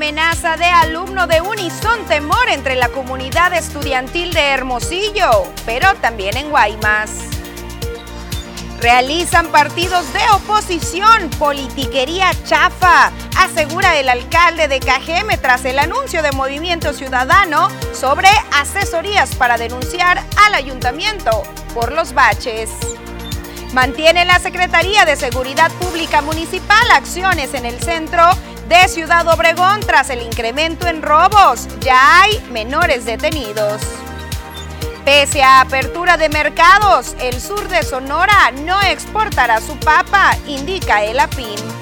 amenaza de alumno de Unison temor entre la comunidad estudiantil de Hermosillo, pero también en Guaymas. Realizan partidos de oposición, politiquería chafa, asegura el alcalde de Cajeme tras el anuncio de Movimiento Ciudadano sobre asesorías para denunciar al ayuntamiento por los baches. Mantiene la Secretaría de Seguridad Pública Municipal acciones en el centro de Ciudad Obregón tras el incremento en robos. Ya hay menores detenidos. Pese a apertura de mercados, el sur de Sonora no exportará su papa, indica el APIN.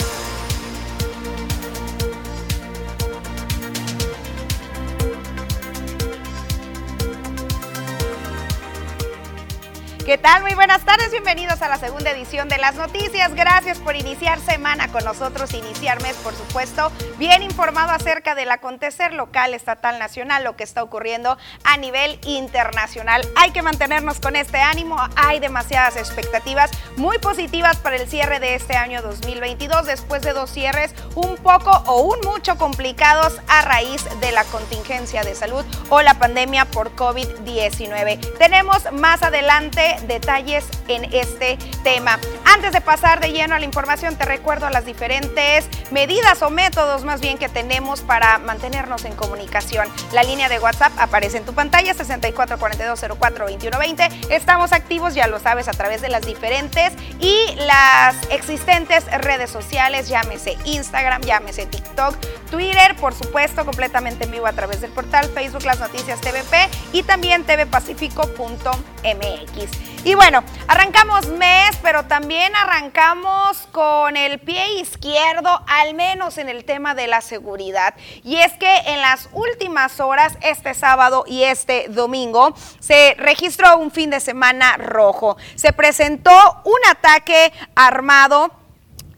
¿Qué tal? Muy buenas tardes, bienvenidos a la segunda edición de las noticias. Gracias por iniciar semana con nosotros, iniciar mes, por supuesto, bien informado acerca del acontecer local, estatal, nacional, lo que está ocurriendo a nivel internacional. Hay que mantenernos con este ánimo, hay demasiadas expectativas muy positivas para el cierre de este año 2022, después de dos cierres un poco o un mucho complicados a raíz de la contingencia de salud o la pandemia por COVID-19. Tenemos más adelante detalles en este tema. Antes de pasar de lleno a la información, te recuerdo las diferentes medidas o métodos más bien que tenemos para mantenernos en comunicación. La línea de WhatsApp aparece en tu pantalla 6442042120. Estamos activos, ya lo sabes, a través de las diferentes y las existentes redes sociales, llámese Instagram, llámese TikTok, Twitter, por supuesto, completamente en vivo a través del portal Facebook Las Noticias TVP y también tvpacifico.mx. Y bueno, arrancamos mes, pero también arrancamos con el pie izquierdo, al menos en el tema de la seguridad. Y es que en las últimas horas, este sábado y este domingo, se registró un fin de semana rojo. Se presentó un ataque armado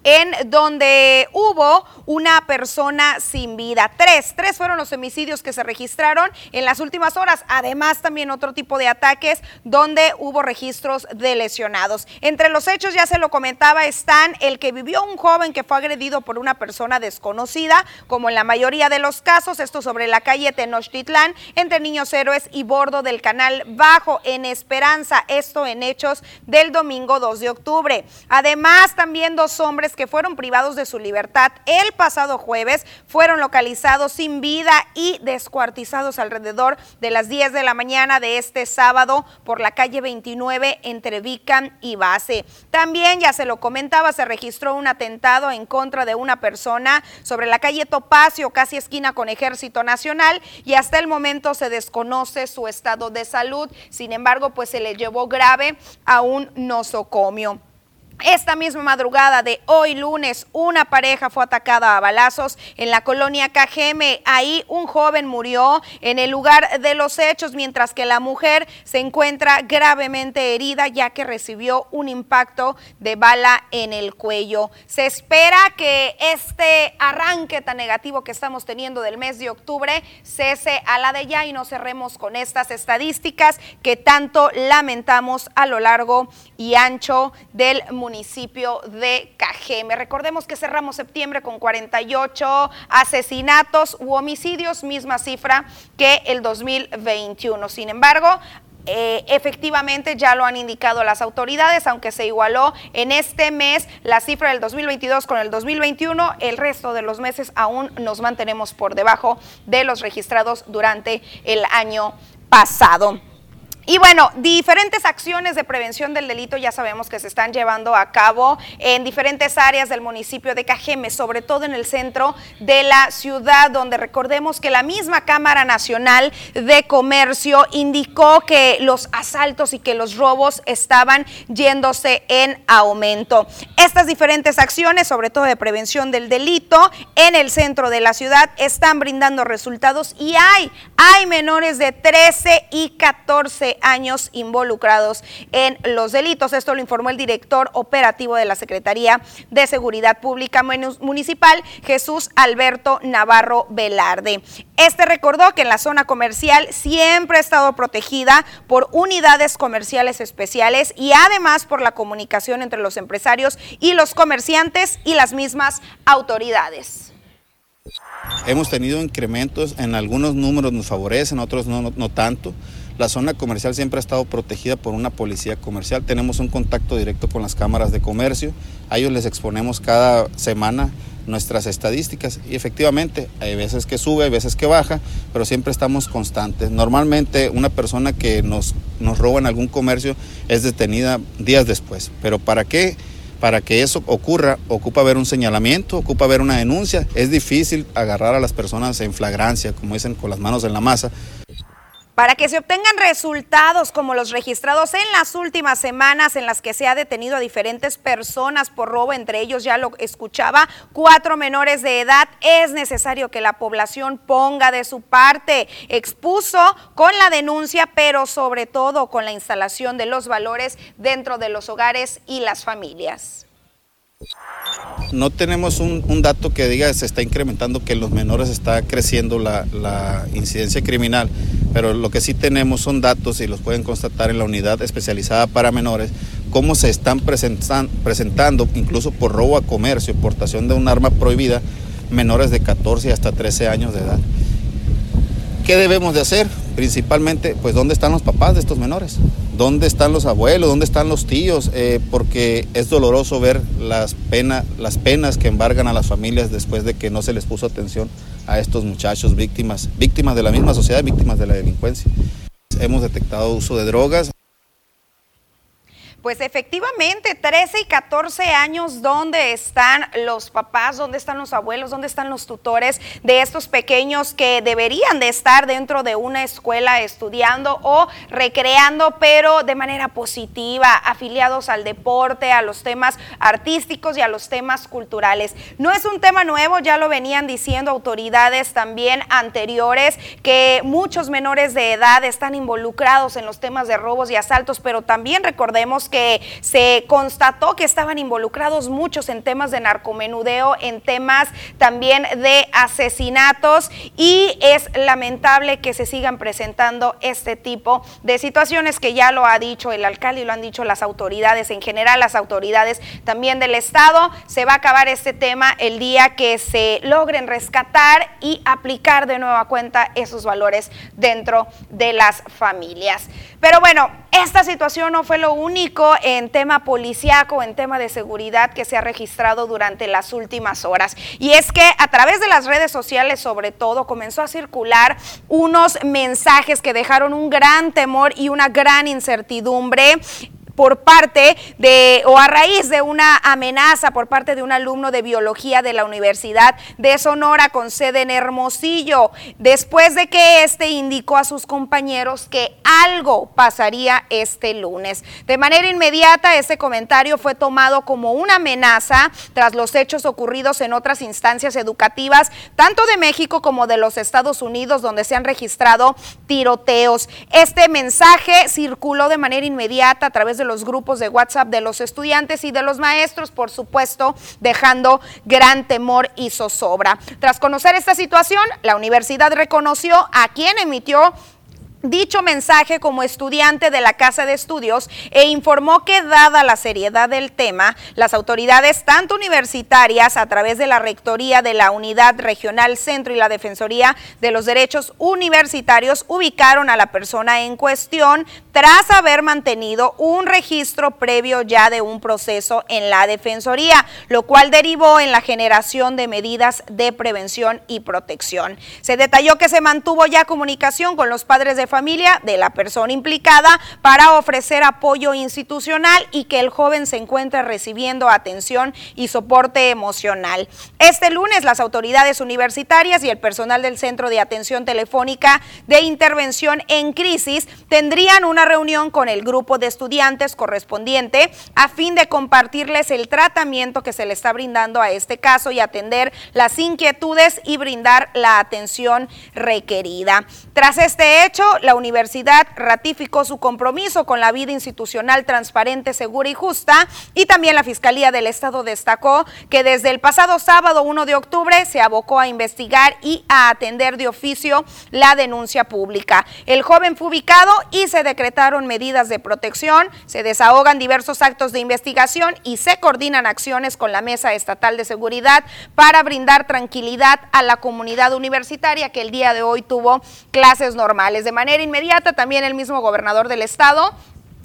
en donde hubo una persona sin vida. Tres, tres fueron los homicidios que se registraron en las últimas horas. Además, también otro tipo de ataques donde hubo registros de lesionados. Entre los hechos, ya se lo comentaba, están el que vivió un joven que fue agredido por una persona desconocida, como en la mayoría de los casos, esto sobre la calle Tenochtitlán, entre Niños Héroes y bordo del canal Bajo, en Esperanza, esto en hechos del domingo 2 de octubre. Además, también dos hombres que fueron privados de su libertad el pasado jueves fueron localizados sin vida y descuartizados alrededor de las 10 de la mañana de este sábado por la calle 29 entre Vican y Base. También, ya se lo comentaba, se registró un atentado en contra de una persona sobre la calle Topacio, casi esquina con Ejército Nacional, y hasta el momento se desconoce su estado de salud. Sin embargo, pues se le llevó grave a un nosocomio. Esta misma madrugada de hoy lunes, una pareja fue atacada a balazos en la colonia Cajeme. Ahí un joven murió en el lugar de los hechos, mientras que la mujer se encuentra gravemente herida ya que recibió un impacto de bala en el cuello. Se espera que este arranque tan negativo que estamos teniendo del mes de octubre cese a la de ya y nos cerremos con estas estadísticas que tanto lamentamos a lo largo y ancho del municipio municipio de Cajeme. Recordemos que cerramos septiembre con 48 asesinatos u homicidios, misma cifra que el 2021. Sin embargo, eh, efectivamente ya lo han indicado las autoridades, aunque se igualó en este mes la cifra del 2022 con el 2021, el resto de los meses aún nos mantenemos por debajo de los registrados durante el año pasado. Y bueno, diferentes acciones de prevención del delito ya sabemos que se están llevando a cabo en diferentes áreas del municipio de Cajeme, sobre todo en el centro de la ciudad, donde recordemos que la misma Cámara Nacional de Comercio indicó que los asaltos y que los robos estaban yéndose en aumento. Estas diferentes acciones, sobre todo de prevención del delito en el centro de la ciudad, están brindando resultados y hay, hay menores de 13 y 14 años involucrados en los delitos. Esto lo informó el director operativo de la Secretaría de Seguridad Pública Municipal, Jesús Alberto Navarro Velarde. Este recordó que en la zona comercial siempre ha estado protegida por unidades comerciales especiales y además por la comunicación entre los empresarios y los comerciantes y las mismas autoridades. Hemos tenido incrementos, en algunos números nos favorecen, otros no, no, tanto. La zona comercial siempre ha estado protegida por una policía comercial. Tenemos un contacto directo con las cámaras de comercio. A ellos les exponemos cada semana nuestras estadísticas y efectivamente hay veces que sube, hay veces que baja, pero siempre estamos constantes. Normalmente una persona que nos, nos roba en algún comercio es detenida días después, pero ¿para qué? Para que eso ocurra, ocupa ver un señalamiento, ocupa ver una denuncia. Es difícil agarrar a las personas en flagrancia, como dicen, con las manos en la masa. Para que se obtengan resultados como los registrados en las últimas semanas en las que se ha detenido a diferentes personas por robo, entre ellos ya lo escuchaba, cuatro menores de edad, es necesario que la población ponga de su parte. Expuso con la denuncia, pero sobre todo con la instalación de los valores dentro de los hogares y las familias. No tenemos un, dato que diga se está incrementando, que en los menores está creciendo la, la, incidencia criminal, pero lo que sí tenemos son datos y los pueden constatar en la unidad especializada para menores, cómo se están presentando, incluso por robo a comercio, portación de un arma prohibida, menores de 14 hasta 13 años de edad. ¿Qué debemos de hacer? Principalmente, pues, ¿dónde están los papás de estos menores? ¿Dónde están los abuelos? ¿Dónde están los tíos? Eh, porque es doloroso ver las, las penas que embargan a las familias después de que no se les puso atención a estos muchachos víctimas, víctimas de la misma sociedad, víctimas de la delincuencia. Hemos detectado uso de drogas. Pues efectivamente, 13 y 14 años, ¿dónde están los papás? ¿Dónde están los abuelos? ¿Dónde están los tutores de estos pequeños que deberían de estar dentro de una escuela estudiando o recreando, pero de manera positiva, afiliados al deporte, a los temas artísticos y a los temas culturales? No es un tema nuevo, ya lo venían diciendo autoridades también anteriores, que muchos menores de edad están involucrados en los temas de robos y asaltos, pero también recordemos que se constató que estaban involucrados muchos en temas de narcomenudeo, en temas también de asesinatos y es lamentable que se sigan presentando este tipo de situaciones que ya lo ha dicho el alcalde y lo han dicho las autoridades en general, las autoridades también del Estado. Se va a acabar este tema el día que se logren rescatar y aplicar de nueva cuenta esos valores dentro de las familias. Pero bueno, esta situación no fue lo único en tema policiaco, en tema de seguridad que se ha registrado durante las últimas horas. Y es que a través de las redes sociales, sobre todo, comenzó a circular unos mensajes que dejaron un gran temor y una gran incertidumbre por parte de, o a raíz de una amenaza por parte de un alumno de biología de la Universidad de Sonora con sede en Hermosillo, después de que éste indicó a sus compañeros que algo pasaría este lunes. De manera inmediata, este comentario fue tomado como una amenaza tras los hechos ocurridos en otras instancias educativas, tanto de México como de los Estados Unidos, donde se han registrado tiroteos. Este mensaje circuló de manera inmediata a través de los grupos de WhatsApp de los estudiantes y de los maestros, por supuesto, dejando gran temor y zozobra. Tras conocer esta situación, la universidad reconoció a quien emitió dicho mensaje como estudiante de la Casa de Estudios e informó que dada la seriedad del tema, las autoridades tanto universitarias a través de la Rectoría de la Unidad Regional Centro y la Defensoría de los Derechos Universitarios ubicaron a la persona en cuestión tras haber mantenido un registro previo ya de un proceso en la Defensoría, lo cual derivó en la generación de medidas de prevención y protección. Se detalló que se mantuvo ya comunicación con los padres de familia de la persona implicada para ofrecer apoyo institucional y que el joven se encuentre recibiendo atención y soporte emocional. Este lunes las autoridades universitarias y el personal del Centro de Atención Telefónica de Intervención en Crisis tendrían una reunión con el grupo de estudiantes correspondiente a fin de compartirles el tratamiento que se le está brindando a este caso y atender las inquietudes y brindar la atención requerida. Tras este hecho, la universidad ratificó su compromiso con la vida institucional transparente, segura y justa y también la Fiscalía del Estado destacó que desde el pasado sábado 1 de octubre se abocó a investigar y a atender de oficio la denuncia pública. El joven fue ubicado y se decretaron medidas de protección, se desahogan diversos actos de investigación y se coordinan acciones con la Mesa Estatal de Seguridad para brindar tranquilidad a la comunidad universitaria que el día de hoy tuvo clases normales. De manera inmediata, también el mismo gobernador del estado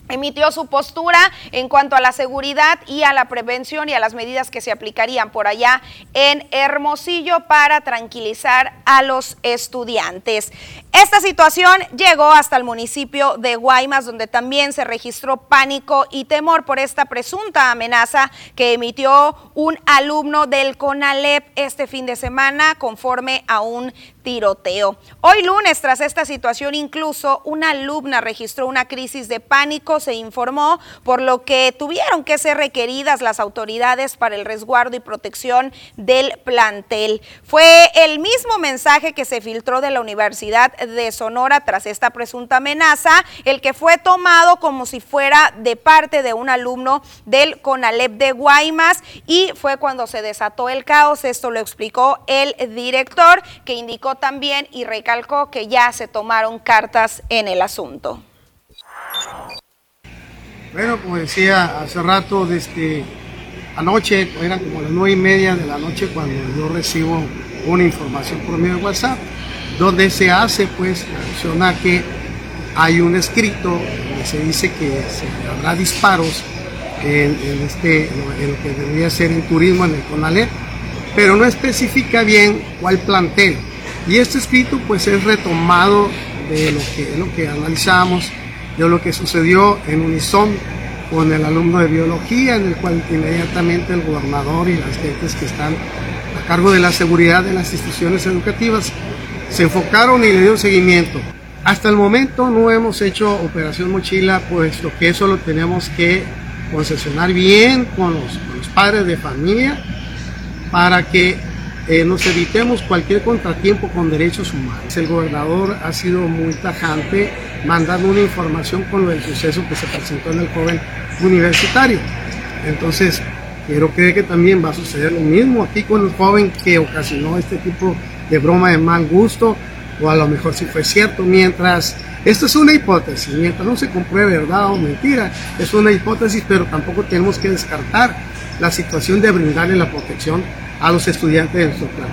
emitió su postura en cuanto a la seguridad y a la prevención y a las medidas que se aplicarían por allá en Hermosillo para tranquilizar a los estudiantes. Esta situación llegó hasta el municipio de Guaymas, donde también se registró pánico y temor por esta presunta amenaza que emitió un alumno del CONALEP este fin de semana conforme a un tiroteo. Hoy lunes, tras esta situación, incluso una alumna registró una crisis de pánico, se informó, por lo que tuvieron que ser requeridas las autoridades para el resguardo y protección del plantel. Fue el mismo mensaje que se filtró de la Universidad de Sonora tras esta presunta amenaza, el que fue tomado como si fuera de parte de un alumno del CONALEP de Guaymas y fue cuando se desató el caos. Esto lo explicó el director que indicó también y recalcó que ya se tomaron cartas en el asunto. Bueno, como decía hace rato, desde anoche, eran como las nueve y media de la noche cuando yo recibo una información por medio de WhatsApp, donde se hace pues menciona que hay un escrito donde se dice que se habrá disparos en, este, en lo que debería ser en turismo en el CONALEP, pero no especifica bien cuál plantel. Y este escrito pues es retomado de lo que, lo que analizamos, de lo que sucedió en Unison con el alumno de biología, en el cual inmediatamente el gobernador y las gentes que están a cargo de la seguridad de las instituciones educativas se enfocaron y le dieron seguimiento. Hasta el momento no hemos hecho operación mochila, puesto que eso lo tenemos que concesionar bien con los, con los padres de familia para que eh, nos evitemos cualquier contratiempo con derechos humanos. El gobernador ha sido muy tajante mandando una información con lo del suceso que se presentó en el joven universitario. Entonces, quiero creer que también va a suceder lo mismo aquí con el joven que ocasionó este tipo de broma de mal gusto, o a lo mejor si fue cierto, mientras esto es una hipótesis, mientras no se compruebe verdad o mentira, es una hipótesis, pero tampoco tenemos que descartar la situación de brindarle la protección a los estudiantes de nuestro plan.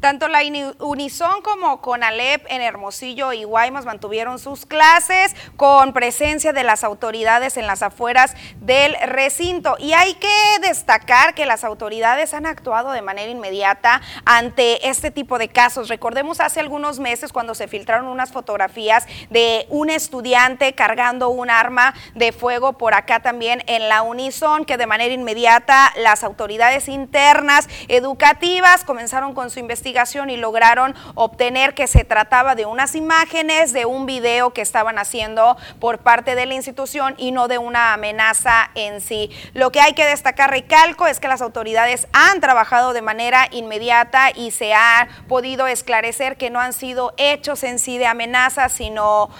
Tanto la Unison como Conalep en Hermosillo y Guaymas mantuvieron sus clases con presencia de las autoridades en las afueras del recinto. Y hay que destacar que las autoridades han actuado de manera inmediata ante este tipo de casos. Recordemos hace algunos meses cuando se filtraron unas fotografías de un estudiante cargando un arma de fuego por acá también en la Unison, que de manera inmediata las autoridades internas educativas comenzaron con su investigación y lograron obtener que se trataba de unas imágenes, de un video que estaban haciendo por parte de la institución y no de una amenaza en sí. Lo que hay que destacar, recalco, es que las autoridades han trabajado de manera inmediata y se ha podido esclarecer que no han sido hechos en sí de amenazas, sino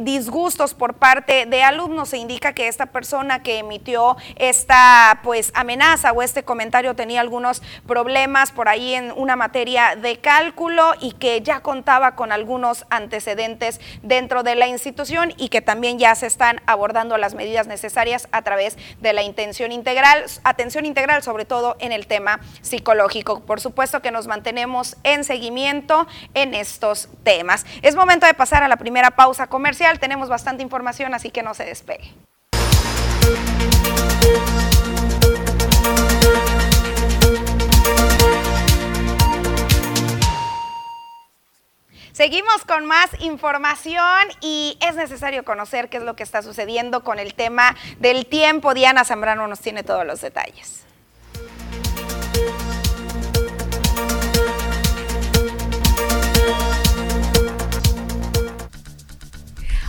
disgustos por parte de alumnos. Se indica que esta persona que emitió esta pues amenaza o este comentario tenía algunos problemas por ahí en una materia de cálculo y que ya contaba con algunos antecedentes dentro de la institución y que también ya se están abordando las medidas necesarias a través de la intención integral, atención integral sobre todo en el tema psicológico. Por supuesto que nos mantenemos en seguimiento en estos temas. Es momento de pasar a la primera pausa comercial. Tenemos bastante información, así que no se despegue. Seguimos con más información y es necesario conocer qué es lo que está sucediendo con el tema del tiempo. Diana Zambrano nos tiene todos los detalles.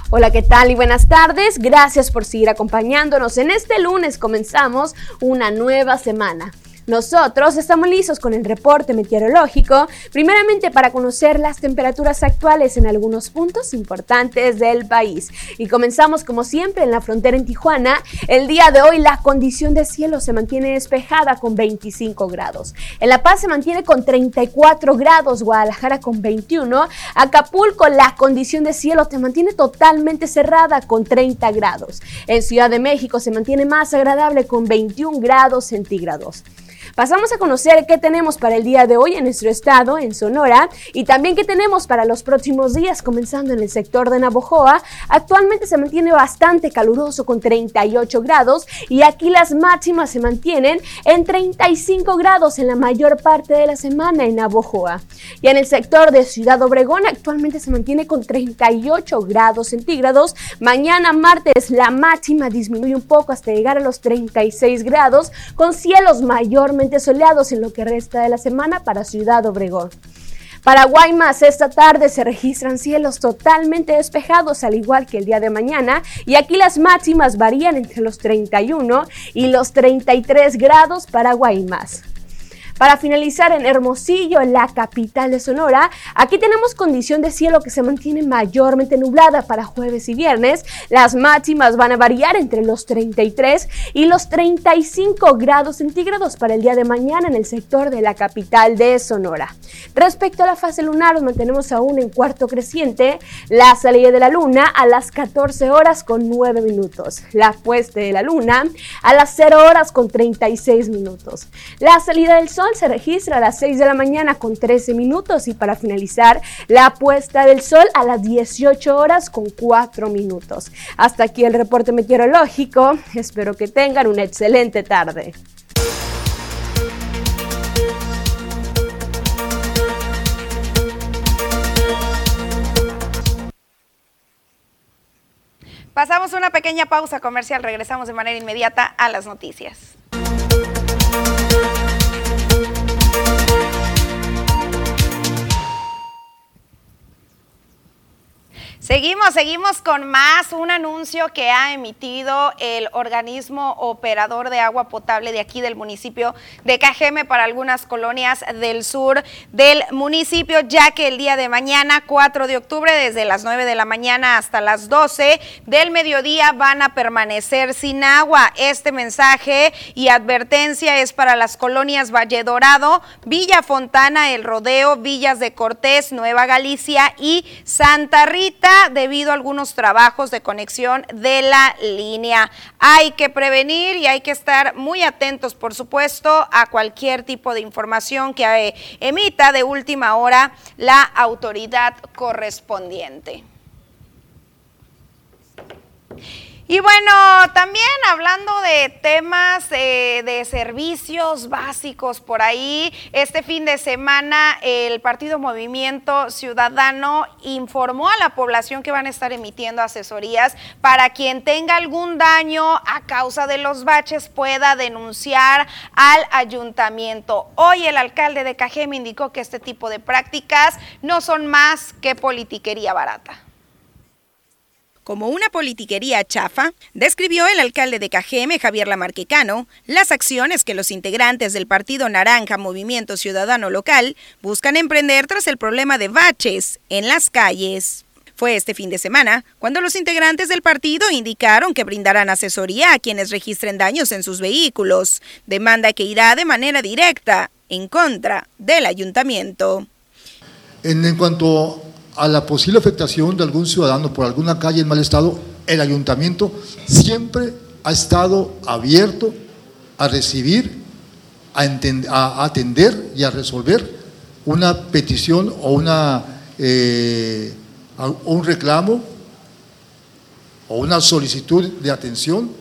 Hola, ¿qué tal y buenas tardes? Gracias por seguir acompañándonos. En este lunes comenzamos una nueva semana. Nosotros estamos listos con el reporte meteorológico, primeramente para conocer las temperaturas actuales en algunos puntos importantes del país. Y comenzamos como siempre en la frontera en Tijuana. El día de hoy la condición de cielo se mantiene despejada con 25 grados. En La Paz se mantiene con 34 grados, Guadalajara con 21, Acapulco la condición de cielo se mantiene totalmente cerrada con 30 grados. En Ciudad de México se mantiene más agradable con 21 grados centígrados. Pasamos a conocer qué tenemos para el día de hoy en nuestro estado, en Sonora, y también qué tenemos para los próximos días, comenzando en el sector de Navojoa. Actualmente se mantiene bastante caluroso con 38 grados y aquí las máximas se mantienen en 35 grados en la mayor parte de la semana en Navojoa. Y en el sector de Ciudad Obregón actualmente se mantiene con 38 grados centígrados. Mañana martes la máxima disminuye un poco hasta llegar a los 36 grados con cielos mayormente soleados en lo que resta de la semana para Ciudad Obregón. Para Guaymas, esta tarde se registran cielos totalmente despejados, al igual que el día de mañana, y aquí las máximas varían entre los 31 y los 33 grados para Guaymas. Para finalizar en Hermosillo, la capital de Sonora, aquí tenemos condición de cielo que se mantiene mayormente nublada para jueves y viernes. Las máximas van a variar entre los 33 y los 35 grados centígrados para el día de mañana en el sector de la capital de Sonora. Respecto a la fase lunar, nos mantenemos aún en cuarto creciente. La salida de la luna a las 14 horas con 9 minutos. La puesta de la luna a las 0 horas con 36 minutos. La salida del se registra a las 6 de la mañana con 13 minutos y para finalizar la puesta del sol a las 18 horas con 4 minutos. Hasta aquí el reporte meteorológico. Espero que tengan una excelente tarde. Pasamos una pequeña pausa comercial, regresamos de manera inmediata a las noticias. Seguimos, seguimos con más. Un anuncio que ha emitido el organismo operador de agua potable de aquí del municipio de Cajeme para algunas colonias del sur del municipio, ya que el día de mañana, 4 de octubre, desde las 9 de la mañana hasta las 12 del mediodía, van a permanecer sin agua. Este mensaje y advertencia es para las colonias Valle Dorado, Villa Fontana, El Rodeo, Villas de Cortés, Nueva Galicia y Santa Rita debido a algunos trabajos de conexión de la línea. Hay que prevenir y hay que estar muy atentos, por supuesto, a cualquier tipo de información que eh, emita de última hora la autoridad correspondiente. Y bueno, también hablando de temas eh, de servicios básicos por ahí, este fin de semana el Partido Movimiento Ciudadano informó a la población que van a estar emitiendo asesorías para quien tenga algún daño a causa de los baches pueda denunciar al ayuntamiento. Hoy el alcalde de Cajeme indicó que este tipo de prácticas no son más que politiquería barata como una politiquería chafa, describió el alcalde de Cajeme, Javier Lamarquecano, las acciones que los integrantes del Partido Naranja Movimiento Ciudadano Local buscan emprender tras el problema de baches en las calles. Fue este fin de semana cuando los integrantes del partido indicaron que brindarán asesoría a quienes registren daños en sus vehículos, demanda que irá de manera directa en contra del ayuntamiento. En, cuanto a la posible afectación de algún ciudadano por alguna calle en mal estado, el ayuntamiento siempre ha estado abierto a recibir, a, atender y a resolver una petición o una, eh, un reclamo o una solicitud de atención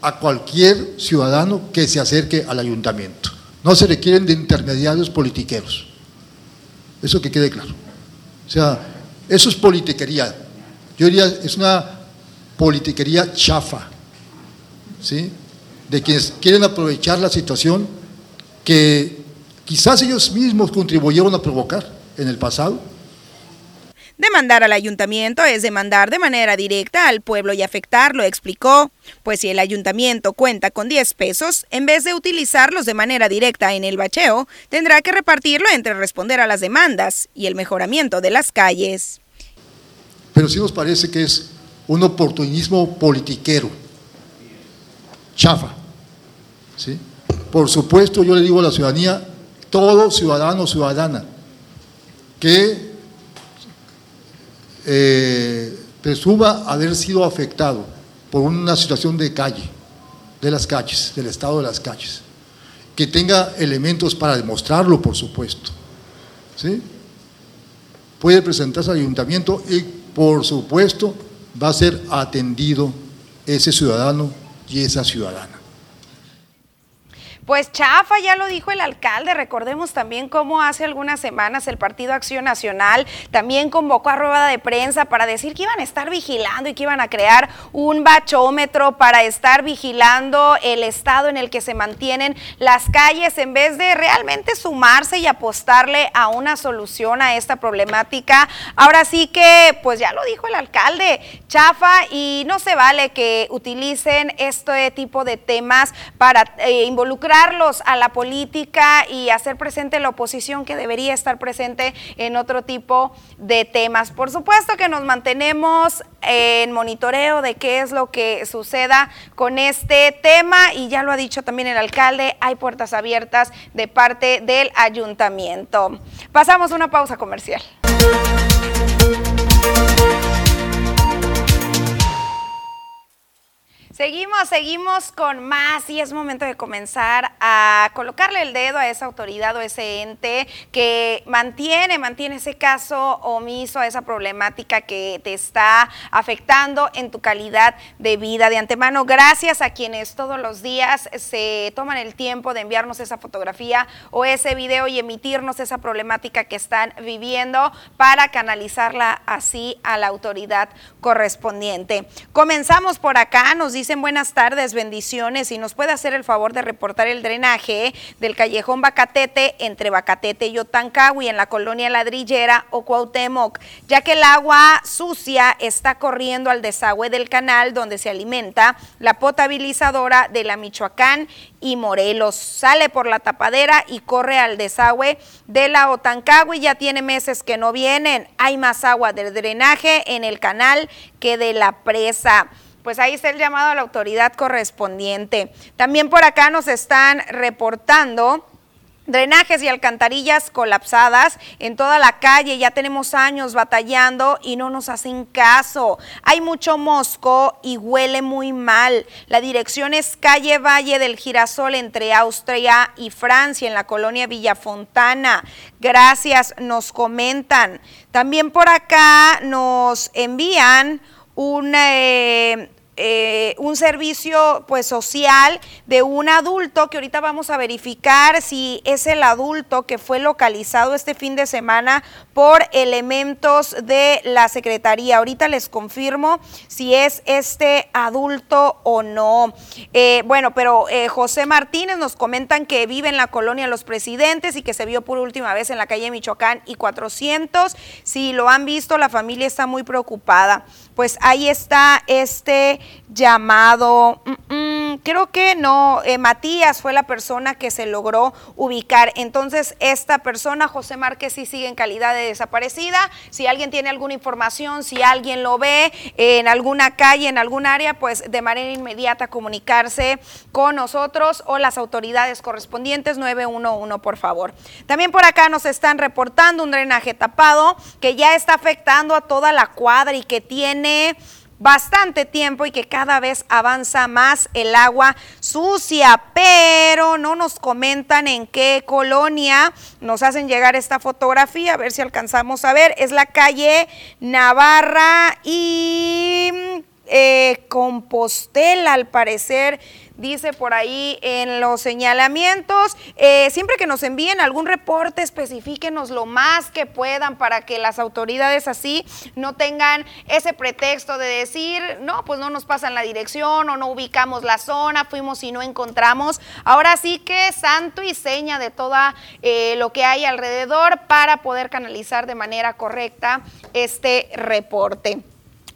a cualquier ciudadano que se acerque al ayuntamiento. No se requieren de intermediarios politiqueros. Eso que quede claro. O sea, eso es politiquería. Yo diría, es una politiquería chafa, ¿sí? De quienes quieren aprovechar la situación que quizás ellos mismos contribuyeron a provocar en el pasado Demandar al ayuntamiento es demandar de manera directa al pueblo y afectarlo, explicó. Pues si el ayuntamiento cuenta con 10 pesos, en vez de utilizarlos de manera directa en el bacheo, tendrá que repartirlo entre responder a las demandas y el mejoramiento de las calles. Pero sí nos parece que es un oportunismo politiquero, chafa. ¿sí? Por supuesto, yo le digo a la ciudadanía, todo ciudadano o ciudadana que eh, presuma haber sido afectado por una situación de calle, de las calles, del estado de las calles, que tenga elementos para demostrarlo, por supuesto. ¿sí? Puede presentarse al ayuntamiento y, por supuesto, va a ser atendido ese ciudadano y esa ciudadana. Pues chafa, ya lo dijo el alcalde. Recordemos también cómo hace algunas semanas el Partido Acción Nacional también convocó a rueda de prensa para decir que iban a estar vigilando y que iban a crear un bachómetro para estar vigilando el estado en el que se mantienen las calles en vez de realmente sumarse y apostarle a una solución a esta problemática. Ahora sí que, pues ya lo dijo el alcalde, chafa y no se vale que utilicen este tipo de temas para eh, involucrar a la política y hacer presente la oposición que debería estar presente en otro tipo de temas. Por supuesto que nos mantenemos en monitoreo de qué es lo que suceda con este tema y ya lo ha dicho también el alcalde, hay puertas abiertas de parte del ayuntamiento. Pasamos una pausa comercial. Seguimos, seguimos con más y es momento de comenzar a colocarle el dedo a esa autoridad o ese ente que mantiene, mantiene ese caso omiso, a esa problemática que te está afectando en tu calidad de vida. De antemano, gracias a quienes todos los días se toman el tiempo de enviarnos esa fotografía o ese video y emitirnos esa problemática que están viviendo para canalizarla así a la autoridad correspondiente. Comenzamos por acá, nos dice dicen buenas tardes, bendiciones y nos puede hacer el favor de reportar el drenaje del callejón Bacatete entre Bacatete y Otancagui en la colonia Ladrillera o Cuauhtémoc, ya que el agua sucia está corriendo al desagüe del canal donde se alimenta la potabilizadora de la Michoacán y Morelos. Sale por la tapadera y corre al desagüe de la Otancagui. Ya tiene meses que no vienen. Hay más agua del drenaje en el canal que de la presa pues ahí está el llamado a la autoridad correspondiente. También por acá nos están reportando Drenajes y alcantarillas colapsadas en toda la calle, ya tenemos años batallando y no nos hacen caso. Hay mucho mosco y huele muy mal. La dirección es calle Valle del Girasol entre Austria y Francia en la colonia Villafontana. Gracias, nos comentan. También por acá nos envían una... Eh, eh, un servicio pues social de un adulto que ahorita vamos a verificar si es el adulto que fue localizado este fin de semana por elementos de la Secretaría. Ahorita les confirmo si es este adulto o no. Eh, bueno, pero José Martínez nos comentan que vive en la colonia Los Presidentes y que se vio por última vez en la calle Michoacán y 400. Si lo han visto, la familia está muy preocupada pues ahí está este llamado. Mm, mm, creo que no, eh, Matías fue la persona que se logró ubicar. Entonces, esta persona, José Márquez, sí sigue en calidad de desaparecida. Si alguien tiene alguna información, si alguien lo ve en alguna calle, en algún área, pues de manera inmediata comunicarse con nosotros o las autoridades correspondientes 911, por favor. También por acá nos están reportando un drenaje tapado que ya está afectando a toda la cuadra y que tiene bastante tiempo y que cada vez avanza más el agua sucia, pero no nos comentan en qué colonia. Nos hacen llegar esta fotografía, a ver si alcanzamos a ver, es la calle Navarra y eh, Compostela, al parecer, dice por ahí en los señalamientos. Eh, siempre que nos envíen algún reporte, especifíquenos lo más que puedan para que las autoridades así no tengan ese pretexto de decir, no, pues no nos pasan la dirección o no ubicamos la zona, fuimos y no encontramos. Ahora sí que santo y seña de toda eh, lo que hay alrededor para poder canalizar de manera correcta este reporte.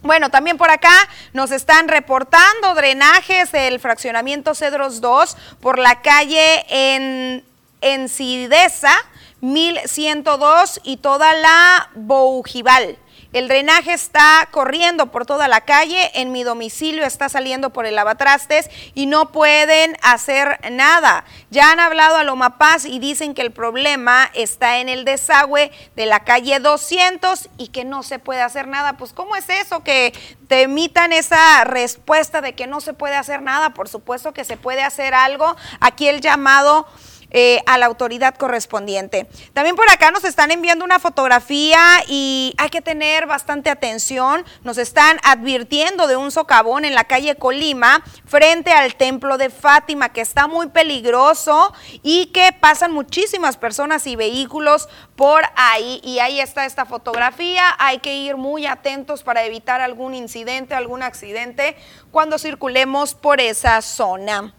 Bueno, también por acá nos están reportando drenajes del fraccionamiento Cedros 2 por la calle en Encidesa 1102 y toda la Boujival. El drenaje está corriendo por toda la calle, en mi domicilio está saliendo por el lavatrastes y no pueden hacer nada. Ya han hablado a Loma Paz y dicen que el problema está en el desagüe de la calle 200 y que no se puede hacer nada. Pues ¿cómo es eso que te emitan esa respuesta de que no se puede hacer nada? Por supuesto que se puede hacer algo. Aquí el llamado eh, a la autoridad correspondiente. También por acá nos están enviando una fotografía y hay que tener bastante atención. Nos están advirtiendo de un socavón en la calle Colima frente al templo de Fátima que está muy peligroso y que pasan muchísimas personas y vehículos por ahí. Y ahí está esta fotografía. Hay que ir muy atentos para evitar algún incidente, algún accidente cuando circulemos por esa zona.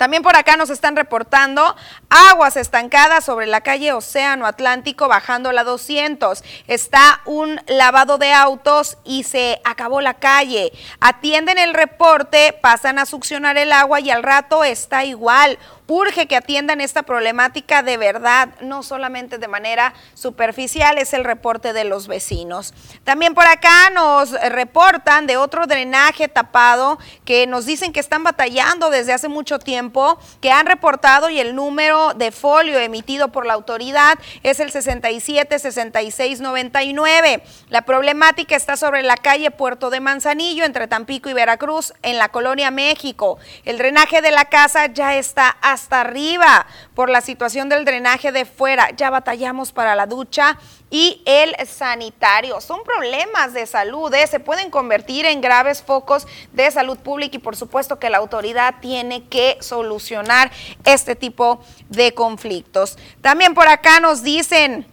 También por acá nos están reportando aguas estancadas sobre la calle Océano Atlántico bajando la 200. Está un lavado de autos y se acabó la calle. Atienden el reporte, pasan a succionar el agua y al rato está igual urge que atiendan esta problemática de verdad, no solamente de manera superficial, es el reporte de los vecinos. También por acá nos reportan de otro drenaje tapado que nos dicen que están batallando desde hace mucho tiempo, que han reportado y el número de folio emitido por la autoridad es el 676699. La problemática está sobre la calle Puerto de Manzanillo entre Tampico y Veracruz en la colonia México. El drenaje de la casa ya está hasta arriba por la situación del drenaje de fuera. Ya batallamos para la ducha y el sanitario. Son problemas de salud, ¿eh? se pueden convertir en graves focos de salud pública y por supuesto que la autoridad tiene que solucionar este tipo de conflictos. También por acá nos dicen...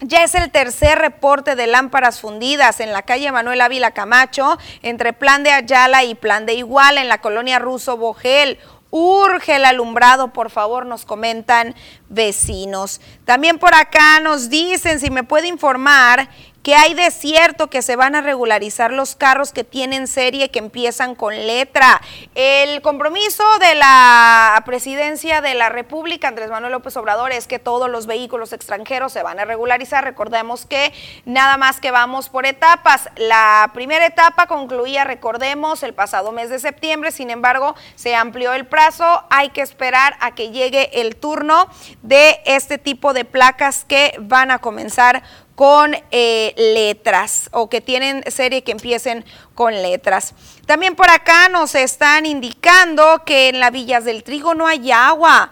Ya es el tercer reporte de lámparas fundidas en la calle Manuel Ávila Camacho, entre Plan de Ayala y Plan de Igual, en la colonia Ruso Bogel. Urge el alumbrado, por favor, nos comentan vecinos. También por acá nos dicen si me puede informar que hay de cierto que se van a regularizar los carros que tienen serie que empiezan con letra. El compromiso de la presidencia de la República, Andrés Manuel López Obrador, es que todos los vehículos extranjeros se van a regularizar. Recordemos que nada más que vamos por etapas. La primera etapa concluía, recordemos, el pasado mes de septiembre, sin embargo, se amplió el plazo. Hay que esperar a que llegue el turno de este tipo de placas que van a comenzar con eh, letras o que tienen serie que empiecen con letras. También por acá nos están indicando que en las Villas del Trigo no hay agua.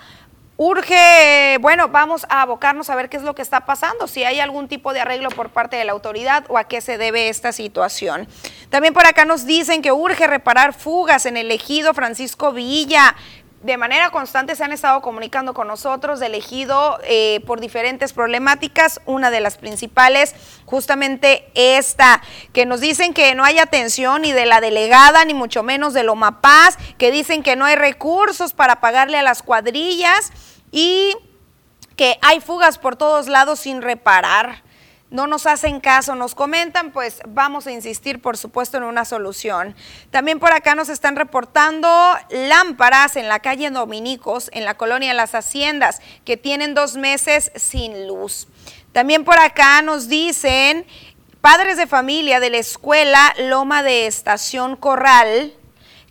Urge, bueno, vamos a abocarnos a ver qué es lo que está pasando, si hay algún tipo de arreglo por parte de la autoridad o a qué se debe esta situación. También por acá nos dicen que urge reparar fugas en el ejido Francisco Villa de manera constante se han estado comunicando con nosotros, elegido eh, por diferentes problemáticas, una de las principales justamente esta, que nos dicen que no hay atención ni de la delegada, ni mucho menos de Loma Paz, que dicen que no hay recursos para pagarle a las cuadrillas y que hay fugas por todos lados sin reparar no nos hacen caso, nos comentan, pues vamos a insistir, por supuesto, en una solución. También por acá nos están reportando lámparas en la calle Dominicos, en la colonia Las Haciendas, que tienen dos meses sin luz. También por acá nos dicen padres de familia de la escuela Loma de Estación Corral,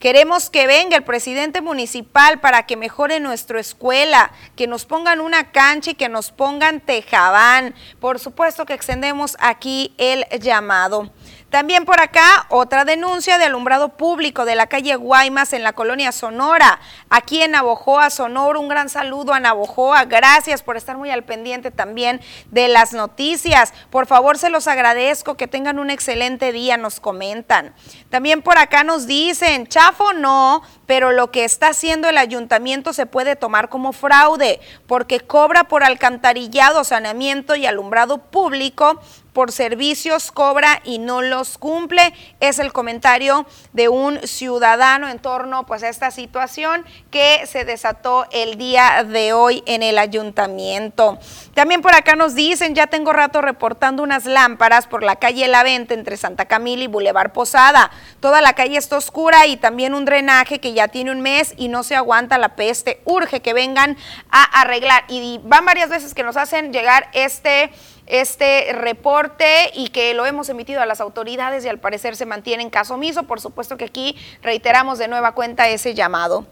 Queremos que venga el presidente municipal para que mejore nuestra escuela, que nos pongan una cancha y que nos pongan tejabán. Por supuesto que extendemos aquí el llamado. También por acá, otra denuncia de alumbrado público de la calle Guaymas en la colonia Sonora, aquí en Navojoa, Sonora. Un gran saludo a Navojoa. Gracias por estar muy al pendiente también de las noticias. Por favor, se los agradezco. Que tengan un excelente día, nos comentan. También por acá nos dicen, chafo no, pero lo que está haciendo el ayuntamiento se puede tomar como fraude, porque cobra por alcantarillado, saneamiento y alumbrado público por servicios cobra y no los cumple. Es el comentario de un ciudadano en torno pues, a esta situación que se desató el día de hoy en el ayuntamiento. También por acá nos dicen, ya tengo rato reportando unas lámparas por la calle La Venta entre Santa Camila y Boulevard Posada. Toda la calle está oscura y también un drenaje que ya tiene un mes y no se aguanta la peste. Urge que vengan a arreglar. Y van varias veces que nos hacen llegar este este reporte y que lo hemos emitido a las autoridades y al parecer se mantiene en caso omiso. Por supuesto que aquí reiteramos de nueva cuenta ese llamado.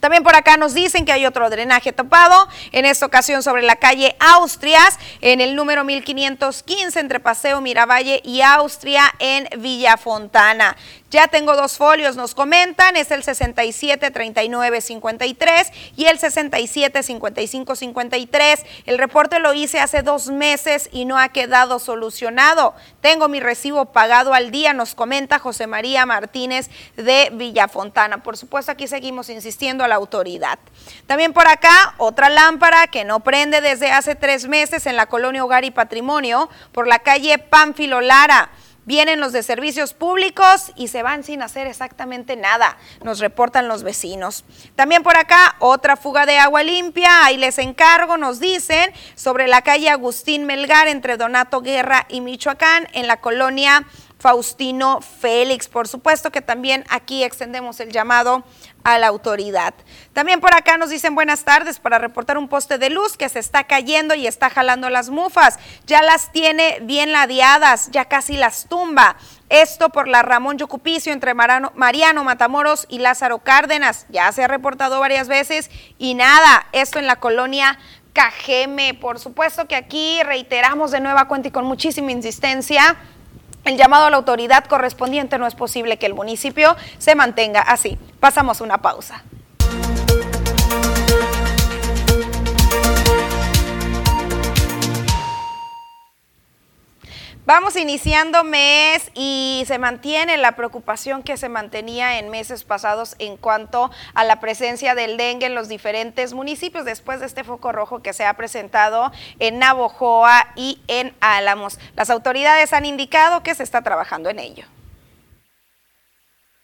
También por acá nos dicen que hay otro drenaje tapado, en esta ocasión sobre la calle Austrias, en el número 1515 entre Paseo Miravalle y Austria en Villa Fontana. Ya tengo dos folios, nos comentan, es el 67 39 53 y el 67 55 53. El reporte lo hice hace dos meses y no ha quedado solucionado. Tengo mi recibo pagado al día, nos comenta José María Martínez de Villafontana. Por supuesto, aquí seguimos insistiendo a la autoridad. También por acá, otra lámpara que no prende desde hace tres meses en la colonia Hogar y Patrimonio por la calle Pánfilo Lara. Vienen los de servicios públicos y se van sin hacer exactamente nada, nos reportan los vecinos. También por acá, otra fuga de agua limpia, ahí les encargo, nos dicen, sobre la calle Agustín Melgar entre Donato Guerra y Michoacán, en la colonia Faustino Félix. Por supuesto que también aquí extendemos el llamado a la autoridad. También por acá nos dicen buenas tardes para reportar un poste de luz que se está cayendo y está jalando las mufas. Ya las tiene bien ladeadas, ya casi las tumba. Esto por la Ramón Yocupicio entre Mariano Matamoros y Lázaro Cárdenas. Ya se ha reportado varias veces y nada, esto en la colonia Cajeme. Por supuesto que aquí reiteramos de nueva cuenta y con muchísima insistencia el llamado a la autoridad correspondiente no es posible que el municipio se mantenga así. Pasamos una pausa. Vamos iniciando mes y se mantiene la preocupación que se mantenía en meses pasados en cuanto a la presencia del dengue en los diferentes municipios después de este foco rojo que se ha presentado en Navojoa y en Álamos. Las autoridades han indicado que se está trabajando en ello.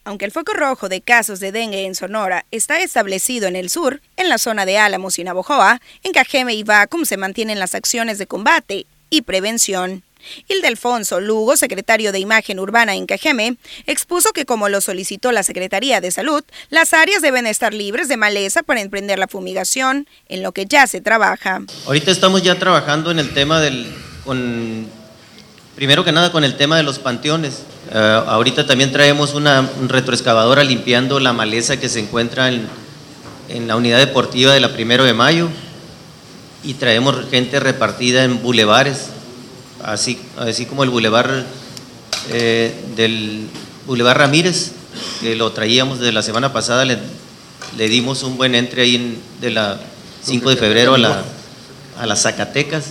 Aunque el foco rojo de casos de dengue en Sonora está establecido en el sur, en la zona de Álamos y Navojoa, en Cajeme y Vacum se mantienen las acciones de combate y prevención. Ildefonso Lugo, secretario de Imagen Urbana en Cajeme, expuso que como lo solicitó la Secretaría de Salud, las áreas deben estar libres de maleza para emprender la fumigación, en lo que ya se trabaja. Ahorita estamos ya trabajando en el tema del, primero que nada con el tema de los panteones. Eh, ahorita también traemos una retroexcavadora limpiando la maleza que se encuentra en, en la unidad deportiva de la Primero de Mayo y traemos gente repartida en bulevares así, así como el bulevar eh, del Boulevard Ramírez, que lo traíamos de la semana pasada, le, dimos un buen entre ahí de la 5 de febrero a la, a las Zacatecas.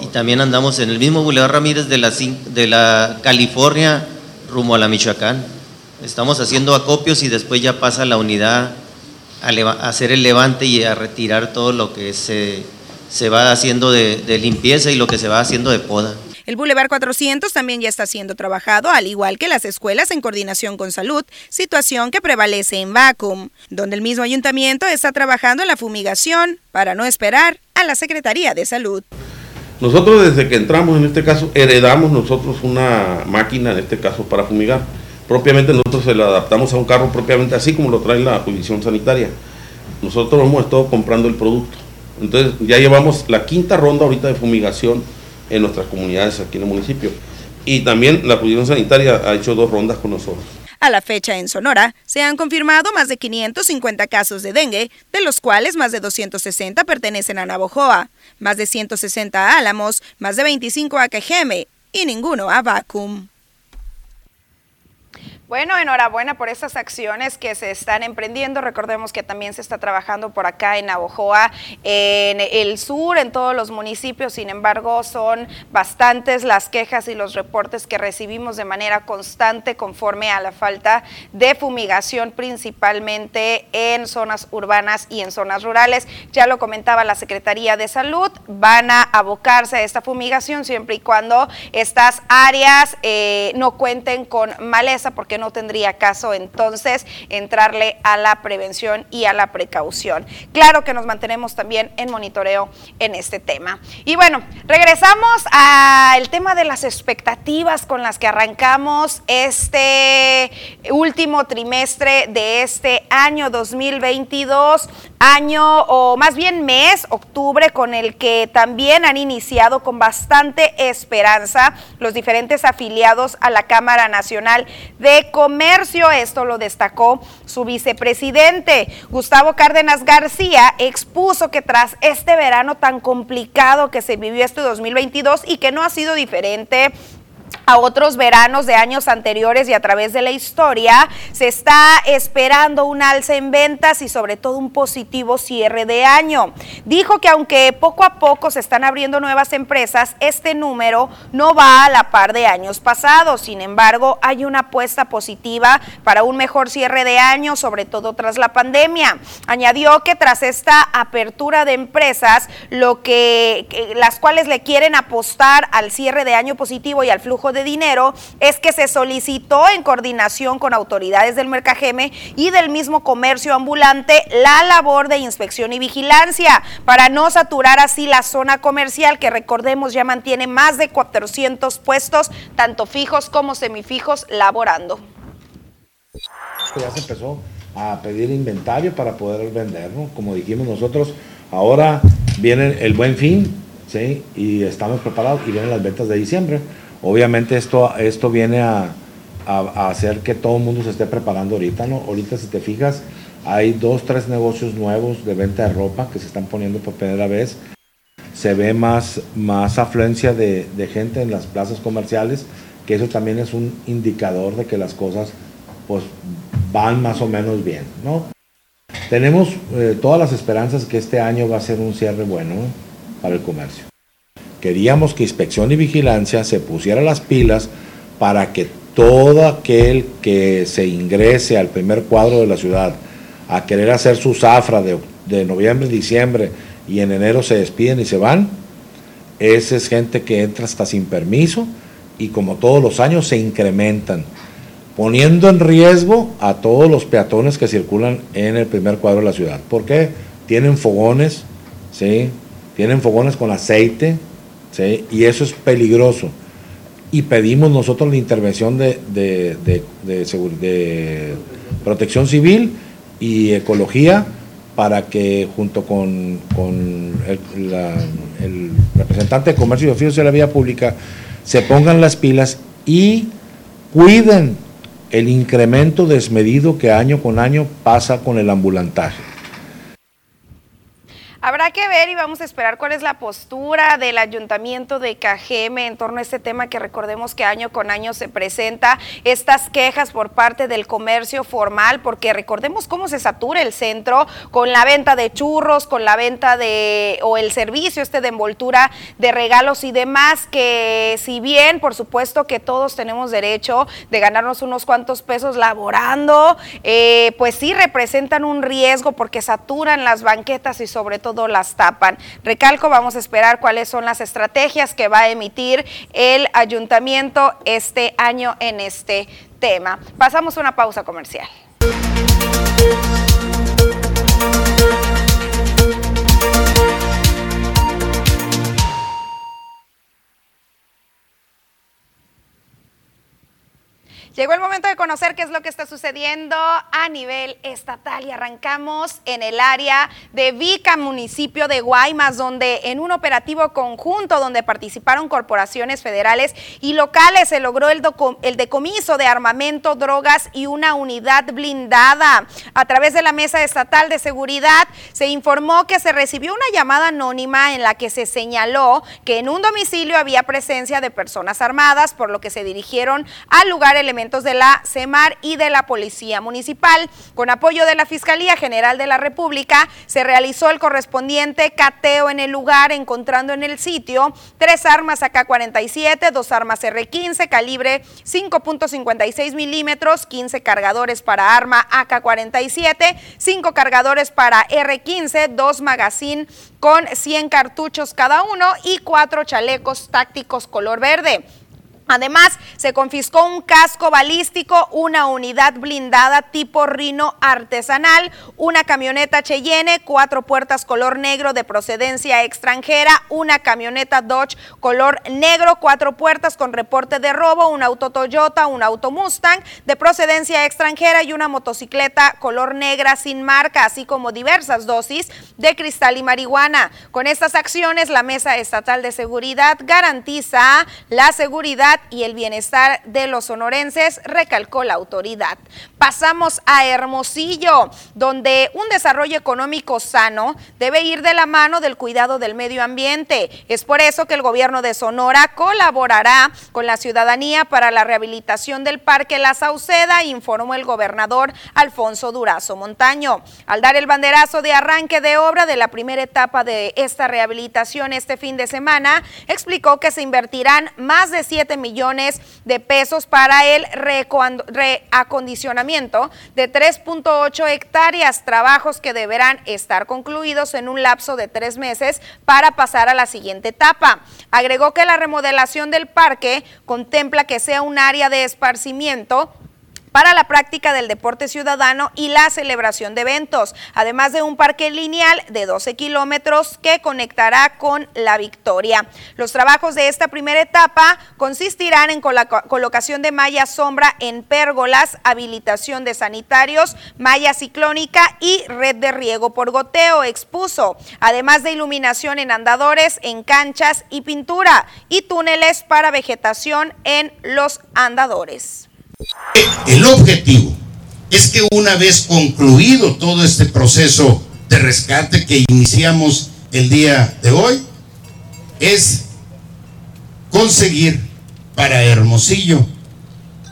Y también andamos en el mismo Boulevard Ramírez de la, de la California rumbo a la Michoacán. Estamos haciendo acopios y después ya pasa la unidad a, hacer el levante y a retirar todo lo que se se va haciendo de, limpieza y lo que se va haciendo de poda. El Boulevard 400 también ya está siendo trabajado, al igual que las escuelas en coordinación con salud, situación que prevalece en Vacum, donde el mismo ayuntamiento está trabajando en la fumigación para no esperar a la Secretaría de Salud. Nosotros desde que entramos en este caso heredamos nosotros una máquina, en este caso para fumigar. Propiamente nosotros se la adaptamos a un carro propiamente así como lo trae la jurisdicción sanitaria. Nosotros hemos estado comprando el producto. Entonces ya llevamos la quinta ronda ahorita de fumigación en nuestras comunidades aquí en el municipio. Y también la Jurisdicción Sanitaria ha hecho dos rondas con nosotros. A la fecha en Sonora se han confirmado más de 550 casos de dengue, de los cuales más de 260 pertenecen a Navojoa, más de 160 a Álamos, más de 25 a Quejeme y ninguno a Vacum. Bueno, enhorabuena por estas acciones que se están emprendiendo. Recordemos que también se está trabajando por acá en Navojoa, en el sur, en todos los municipios. Sin embargo, son bastantes las quejas y los reportes que recibimos de manera constante conforme a la falta de fumigación, principalmente en zonas urbanas y en zonas rurales. Ya lo comentaba la Secretaría de Salud, van a abocarse a esta fumigación siempre y cuando estas áreas eh, no cuenten con maleza, porque no tendría caso entonces entrarle a la prevención y a la precaución. Claro que nos mantenemos también en monitoreo en este tema. Y bueno, regresamos al tema de las expectativas con las que arrancamos este último trimestre de este año 2022, año o más bien mes, octubre, con el que también han iniciado con bastante esperanza los diferentes afiliados a la Cámara Nacional de Comercio. Esto lo destacó su vicepresidente. Gustavo Cárdenas García expuso que tras este verano tan complicado que se vivió este 2022 y que no ha sido diferente a otros veranos de años anteriores y a través de la historia, se está esperando un alza en ventas y sobre todo un positivo cierre de año. Dijo que aunque poco a poco se están abriendo nuevas empresas, este número no va a la par de años pasados. Sin embargo, hay una apuesta positiva para un mejor cierre de año, sobre todo tras la pandemia. Añadió que tras esta apertura de empresas, lo que, las cuales le quieren apostar al cierre de año positivo y al flujo de de dinero es que se solicitó en coordinación con autoridades del Mercajeme y del mismo comercio ambulante la labor de inspección y vigilancia para no saturar así la zona comercial que recordemos ya mantiene más de 400 puestos, tanto fijos como semifijos, laborando. Ya se empezó a pedir inventario para poder vender, Como dijimos nosotros, ahora viene el buen fin, ¿sí? Y estamos preparados y vienen las ventas de diciembre. Obviamente esto, esto viene a, hacer que todo el mundo se esté preparando ahorita, ¿no? Ahorita si te fijas, hay dos, tres negocios nuevos de venta de ropa que se están poniendo por primera vez. Se ve más, más afluencia de, gente en las plazas comerciales, que eso también es un indicador de que las cosas pues van más o menos bien, ¿no? Tenemos eh, todas las esperanzas que este año va a ser un cierre bueno para el comercio. Queríamos que inspección y vigilancia se pusiera las pilas para que todo aquel que se ingrese al primer cuadro de la ciudad a querer hacer su zafra de, noviembre, diciembre y en enero se despiden y se van, esa es gente que entra hasta sin permiso y como todos los años se incrementan, poniendo en riesgo a todos los peatones que circulan en el primer cuadro de la ciudad. ¿Por qué? Tienen fogones, ¿sí? Tienen fogones con aceite, y eso es peligroso. Y pedimos nosotros la intervención de, de, de, protección civil y ecología para que junto con, el, representante de comercio y oficios de la vía pública se pongan las pilas y cuiden el incremento desmedido que año con año pasa con el ambulantaje. Habrá que ver y vamos a esperar cuál es la postura del ayuntamiento de Cajeme en torno a este tema que recordemos que año con año se presenta estas quejas por parte del comercio formal, porque recordemos cómo se satura el centro con la venta de churros, con la venta de o el servicio este de envoltura de regalos y demás, que si bien por supuesto que todos tenemos derecho de ganarnos unos cuantos pesos laborando, eh, pues sí representan un riesgo porque saturan las banquetas y sobre todo las tapan. Recalco, vamos a esperar cuáles son las estrategias que va a emitir el ayuntamiento este año en este tema. Pasamos una pausa comercial. Llegó el momento de conocer qué es lo que está sucediendo a nivel estatal y arrancamos en el área de Vica, municipio de Guaymas, donde en un operativo conjunto donde participaron corporaciones federales y locales se logró el, decomiso de armamento, drogas y una unidad blindada. A través de la Mesa Estatal de Seguridad se informó que se recibió una llamada anónima en la que se señaló que en un domicilio había presencia de personas armadas, por lo que se dirigieron al lugar elemental de la CEMAR y de la Policía Municipal. Con apoyo de la Fiscalía General de la República, se realizó el correspondiente cateo en el lugar, encontrando en el sitio tres armas AK-47, dos armas R-15, calibre 5.56 milímetros, 15 cargadores para arma AK-47, 5 cargadores para R-15, dos magazine con 100 cartuchos cada uno y cuatro chalecos tácticos color verde. Además, se confiscó un casco balístico, una unidad blindada tipo Rino artesanal, una camioneta Cheyenne, cuatro puertas color negro de procedencia extranjera, una camioneta Dodge color negro, cuatro puertas con reporte de robo, un auto Toyota, un auto Mustang de procedencia extranjera y una motocicleta color negra sin marca, así como diversas dosis de cristal y marihuana. Con estas acciones, la Mesa Estatal de Seguridad garantiza la seguridad y el bienestar de los sonorenses, recalcó la autoridad. Pasamos a Hermosillo, donde un desarrollo económico sano debe ir de la mano del cuidado del medio ambiente. Es por eso que el gobierno de Sonora colaborará con la ciudadanía para la rehabilitación del Parque La Sauceda, informó el gobernador Alfonso Durazo Montaño. Al dar el banderazo de arranque de obra de la primera etapa de esta rehabilitación este fin de semana, explicó que se invertirán más de 7 millones millones de pesos para el reacondicionamiento de 3.8 hectáreas, trabajos que deberán estar concluidos en un lapso de tres meses para pasar a la siguiente etapa. Agregó que la remodelación del parque contempla que sea un área de esparcimiento para la práctica del deporte ciudadano y la celebración de eventos, además de un parque lineal de 12 kilómetros que conectará con La Victoria. Los trabajos de esta primera etapa consistirán en colocación de malla sombra en pérgolas, habilitación de sanitarios, malla ciclónica y red de riego por goteo, expuso, además de iluminación en andadores, en canchas y pintura y túneles para vegetación en los andadores. El objetivo es que una vez concluido todo este proceso de rescate que iniciamos el día de hoy, es conseguir para Hermosillo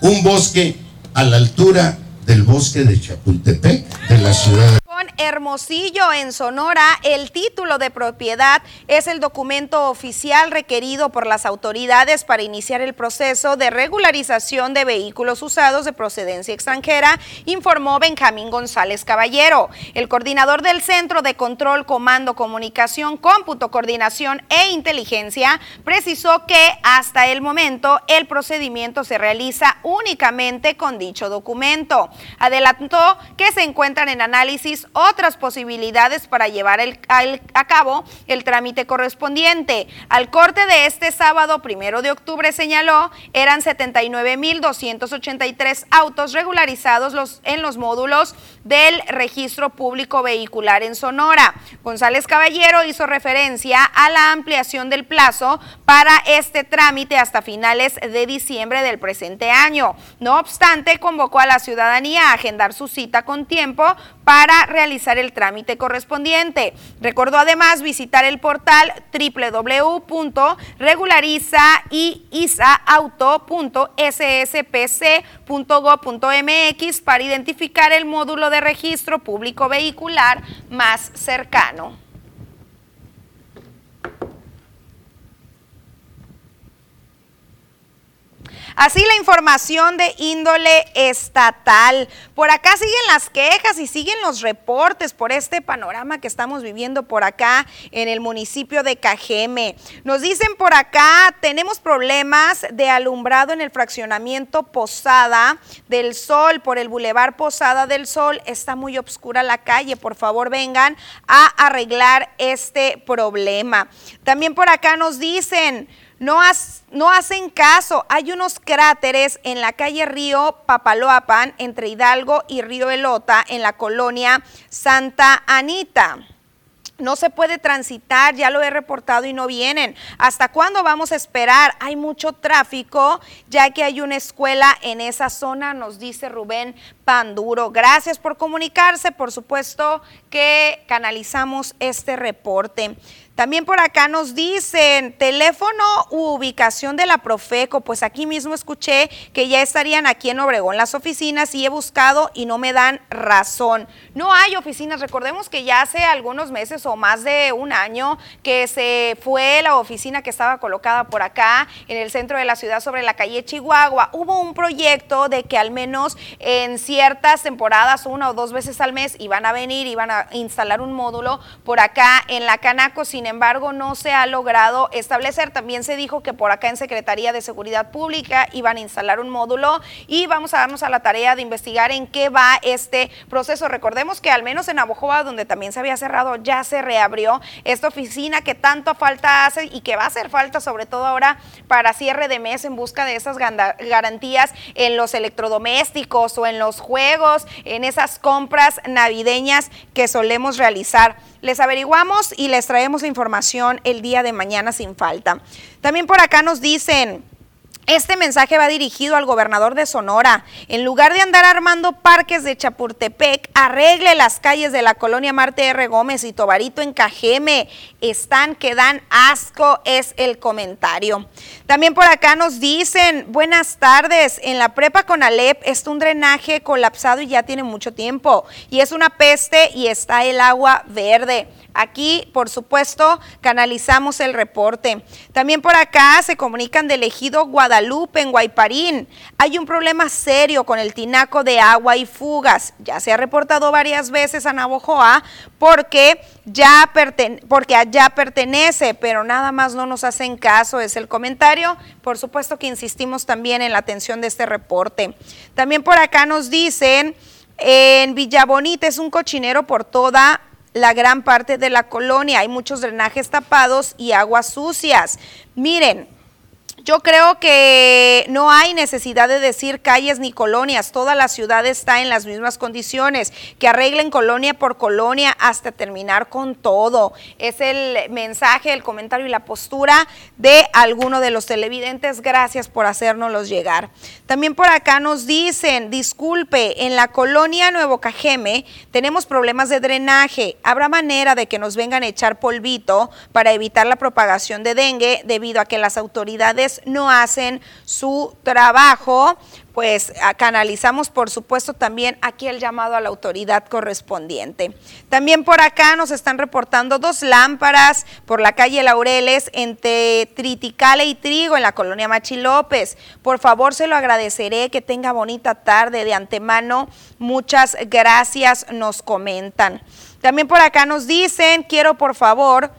un bosque a la altura del bosque de Chapultepec de la ciudad de Hermosillo, en Sonora, el título de propiedad es el documento oficial requerido por las autoridades para iniciar el proceso de regularización de vehículos usados de procedencia extranjera, informó Benjamín González Caballero. El coordinador del Centro de Control, Comando, Comunicación, Cómputo, Coordinación e Inteligencia precisó que hasta el momento el procedimiento se realiza únicamente con dicho documento. Adelantó que se encuentran en análisis otras posibilidades para llevar a cabo el trámite correspondiente. Al corte de este sábado, primero de octubre, señaló, eran 79.283 autos regularizados los, en los módulos del registro público vehicular en Sonora. González Caballero hizo referencia a la ampliación del plazo para este trámite hasta finales de diciembre del presente año. No obstante, convocó a la ciudadanía a agendar su cita con tiempo para realizar el trámite correspondiente. Recordó además visitar el portal www.regularizaisaauto.sspc.gov.mx para identificar el módulo de registro público vehicular más cercano. Así la información de índole estatal. Por acá siguen las quejas y siguen los reportes por este panorama que estamos viviendo por acá en el municipio de Cajeme. Nos dicen por acá, tenemos problemas de alumbrado en el fraccionamiento Posada del Sol, por el bulevar Posada del Sol. Está muy oscura la calle, por favor vengan a arreglar este problema. También por acá nos dicen... No, hacen caso. Hay unos cráteres en la calle Río Papaloapan, entre Hidalgo y Río Elota, en la colonia Santa Anita. No se puede transitar, ya lo he reportado y no vienen. ¿Hasta cuándo vamos a esperar? Hay mucho tráfico, ya que hay una escuela en esa zona, nos dice Rubén pan duro. Gracias por comunicarse, por supuesto que canalizamos este reporte. También por acá nos dicen teléfono u ubicación de la Profeco. Pues aquí mismo escuché que ya estarían aquí en Obregón las oficinas y he buscado y no me dan razón. No hay oficinas. Recordemos que ya hace algunos meses o más de un año que se fue la oficina que estaba colocada por acá en el centro de la ciudad sobre la calle Chihuahua. Hubo un proyecto de que al menos en ciertas temporadas, una o dos veces al mes, iban a venir, iban a instalar un módulo por acá en la Canaco. Sin embargo, no se ha logrado establecer. También se dijo que por acá en Secretaría de Seguridad Pública iban a instalar un módulo y vamos a darnos a la tarea de investigar en qué va este proceso. Recordemos que al menos en Abojoa, donde también se había cerrado, ya se reabrió esta oficina que tanto falta hace y que va a hacer falta sobre todo ahora para cierre de mes en busca de esas garantías en los electrodomésticos o en los juegos, en esas compras navideñas que solemos realizar. Les averiguamos y les traemos información el día de mañana sin falta. También por acá nos dicen... Este mensaje va dirigido al gobernador de Sonora. En lugar de andar armando parques de Chapultepec, arregle las calles de la colonia Marte R. Gómez y Tobarito en Cajeme. Están que dan asco, es el comentario. También por acá nos dicen, buenas tardes, en la prepa con Alep está un drenaje colapsado y ya tiene mucho tiempo. Y es una peste y está el agua verde. Aquí, por supuesto, canalizamos el reporte. También por acá se comunican del ejido Guadalupe en Guayparín. Hay un problema serio con el tinaco de agua y fugas. Ya se ha reportado varias veces a Navojoa porque ya porque allá pertenece, pero nada más no nos hacen caso, es el comentario. Por supuesto que insistimos también en la atención de este reporte. También por acá nos dicen, en Villabonita es un cochinero por toda la gran parte de la colonia. Hay muchos drenajes tapados y aguas sucias. Miren, yo creo que no hay necesidad de decir calles ni colonias, toda la ciudad está en las mismas condiciones, que arreglen colonia por colonia hasta terminar con todo. Es el mensaje, el comentario y la postura de alguno de los televidentes. Gracias por hacérnoslos llegar. También por acá nos dicen, disculpe, en la colonia Nuevo Cajeme tenemos problemas de drenaje. ¿Habrá manera de que nos vengan a echar polvito para evitar la propagación de dengue debido a que las autoridades no hacen su trabajo, pues canalizamos por supuesto también aquí el llamado a la autoridad correspondiente. También por acá nos están reportando dos lámparas por la calle Laureles entre Triticale y Trigo en la colonia Machi López. Por favor se lo agradeceré, que tenga bonita tarde de antemano. Muchas gracias, nos comentan. También por acá nos dicen, quiero por favor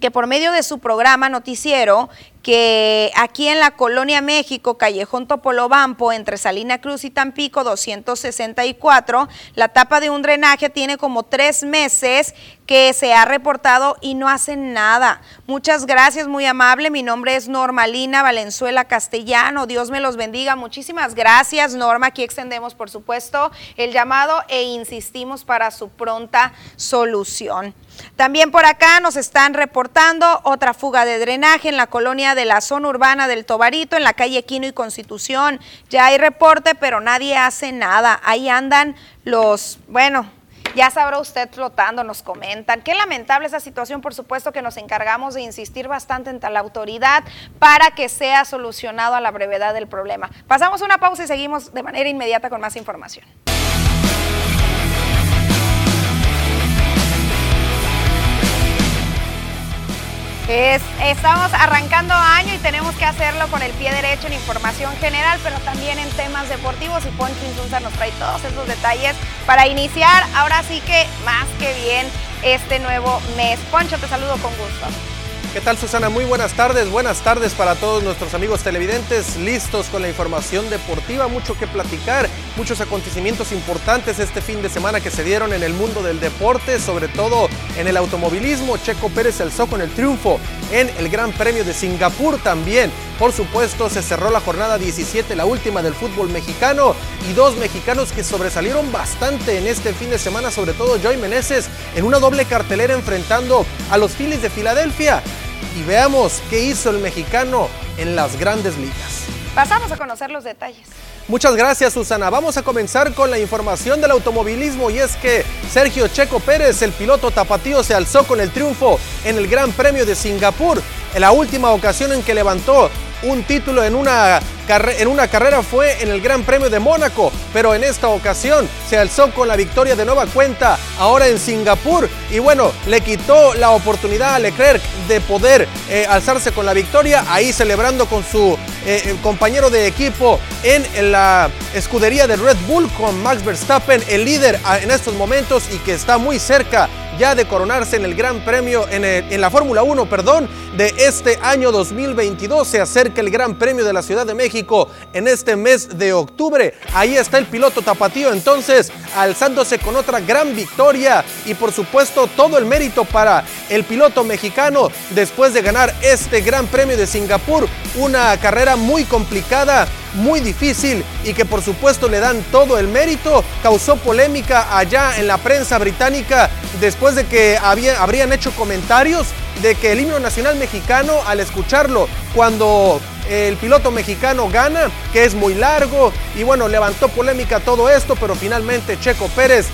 que por medio de su programa noticiero que aquí en la Colonia México, Callejón Topolobampo, entre Salina Cruz y Tampico, 264, la tapa de un drenaje tiene como tres meses que se ha reportado y no hacen nada. Muchas gracias, muy amable. Mi nombre es Normalina Valenzuela Castellano. Dios me los bendiga. Muchísimas gracias, Norma. Aquí extendemos, por supuesto, el llamado e insistimos para su pronta solución. También por acá nos están reportando otra fuga de drenaje en la colonia de la zona urbana del Tobarito, en la calle Quino y Constitución. Ya hay reporte, pero nadie hace nada. Ahí andan los, bueno, ya sabrá usted flotando, nos comentan. Qué lamentable esa situación, por supuesto que nos encargamos de insistir bastante en la autoridad para que sea solucionado a la brevedad del problema. Pasamos una pausa y seguimos de manera inmediata con más información. Estamos arrancando año y tenemos que hacerlo con el pie derecho en información general, pero también en temas deportivos. Y Poncho Insunza nos trae todos esos detalles para iniciar, ahora sí que más que bien, este nuevo mes. Poncho, te saludo con gusto. ¿Qué tal Susana? Muy buenas tardes, buenas tardes para todos nuestros amigos televidentes, listos con la información deportiva, mucho que platicar, muchos acontecimientos importantes este fin de semana que se dieron en el mundo del deporte, sobre todo en el automovilismo. Checo Pérez alzó con el triunfo en el Gran Premio de Singapur también. Por supuesto, se cerró la jornada 17, la última del fútbol mexicano, y dos mexicanos que sobresalieron bastante en este fin de semana, sobre todo Joy Meneses, en una doble cartelera enfrentando a los Phillies de Filadelfia y veamos qué hizo el mexicano en las grandes ligas. Pasamos a conocer los detalles. Muchas gracias Susana. Vamos a comenzar con la información del automovilismo y es que Sergio Checo Pérez, el piloto tapatío, se alzó con el triunfo en el Gran Premio de Singapur. En la última ocasión en que levantó un título en una, en una carrera fue en el Gran Premio de Mónaco, pero en esta ocasión se alzó con la victoria de nueva cuenta ahora en Singapur y bueno, le quitó la oportunidad a Leclerc de poder eh, alzarse con la victoria, ahí celebrando con su eh, compañero de equipo en, la escudería de Red Bull con Max Verstappen, el líder ah, en estos momentos y que está muy cerca ya de coronarse en el Gran Premio, en, en la Fórmula 1, perdón, de este año 2022. Se acerca el Gran Premio de la Ciudad de México en este mes de octubre. Ahí está el piloto tapatío entonces alzándose con otra gran victoria y por supuesto todo el mérito para el piloto mexicano después de ganar este Gran Premio de Singapur, una carrera muy complicada muy difícil y que por supuesto le dan todo el mérito. Causó polémica allá en la prensa británica después de que habrían hecho comentarios de que el himno nacional mexicano, al escucharlo cuando el piloto mexicano gana, que es muy largo, y bueno, levantó polémica todo esto, pero finalmente Checo Pérez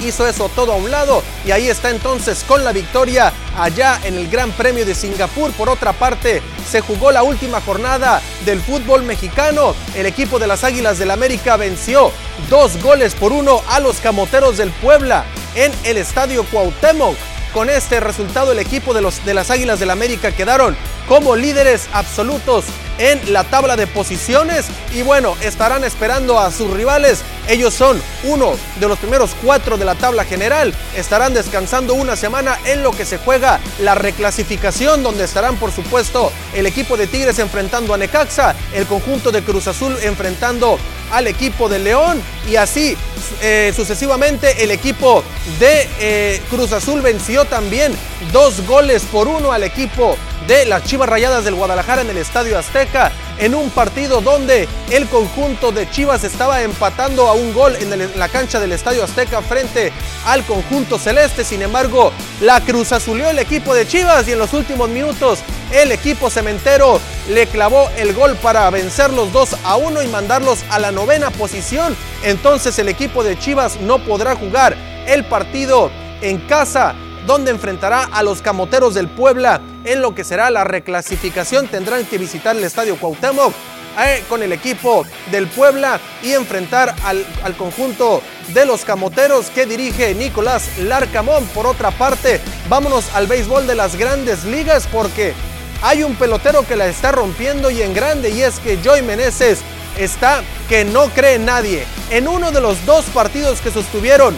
hizo eso todo a un lado y ahí está entonces con la victoria allá en el Gran Premio de Singapur. Por otra parte, se jugó la última jornada del fútbol mexicano. El equipo de las Águilas del América venció dos goles por uno a los Camoteros del Puebla en el Estadio Cuauhtémoc. Con este resultado el equipo de, los, de las Águilas del América quedaron como líderes absolutos en la tabla de posiciones y bueno, estarán esperando a sus rivales. Ellos son uno de los primeros cuatro de la tabla general. Estarán descansando una semana en lo que se juega la reclasificación, donde estarán por supuesto el equipo de Tigres enfrentando a Necaxa, el conjunto de Cruz Azul enfrentando al equipo de León y así eh, sucesivamente el equipo de eh, Cruz Azul venció también dos goles por uno al equipo de las Chivas Rayadas del Guadalajara en el Estadio Azteca en un partido donde el conjunto de Chivas estaba empatando a un gol en, la cancha del Estadio Azteca frente al conjunto celeste. Sin embargo, la Cruz azulió el equipo de Chivas y en los últimos minutos el equipo cementero le clavó el gol para vencer los 2 a 1 y mandarlos a la novena posición. Entonces el equipo de Chivas no podrá jugar el partido en casa donde enfrentará a los Camoteros del Puebla en lo que será la reclasificación. Tendrán que visitar el Estadio Cuauhtémoc eh, con el equipo del Puebla y enfrentar al, al, conjunto de los Camoteros que dirige Nicolás Larcamón. Por otra parte, vámonos al béisbol de las grandes ligas porque hay un pelotero que la está rompiendo y en grande y es que Joy Meneses está que no cree nadie. En uno de los dos partidos que sostuvieron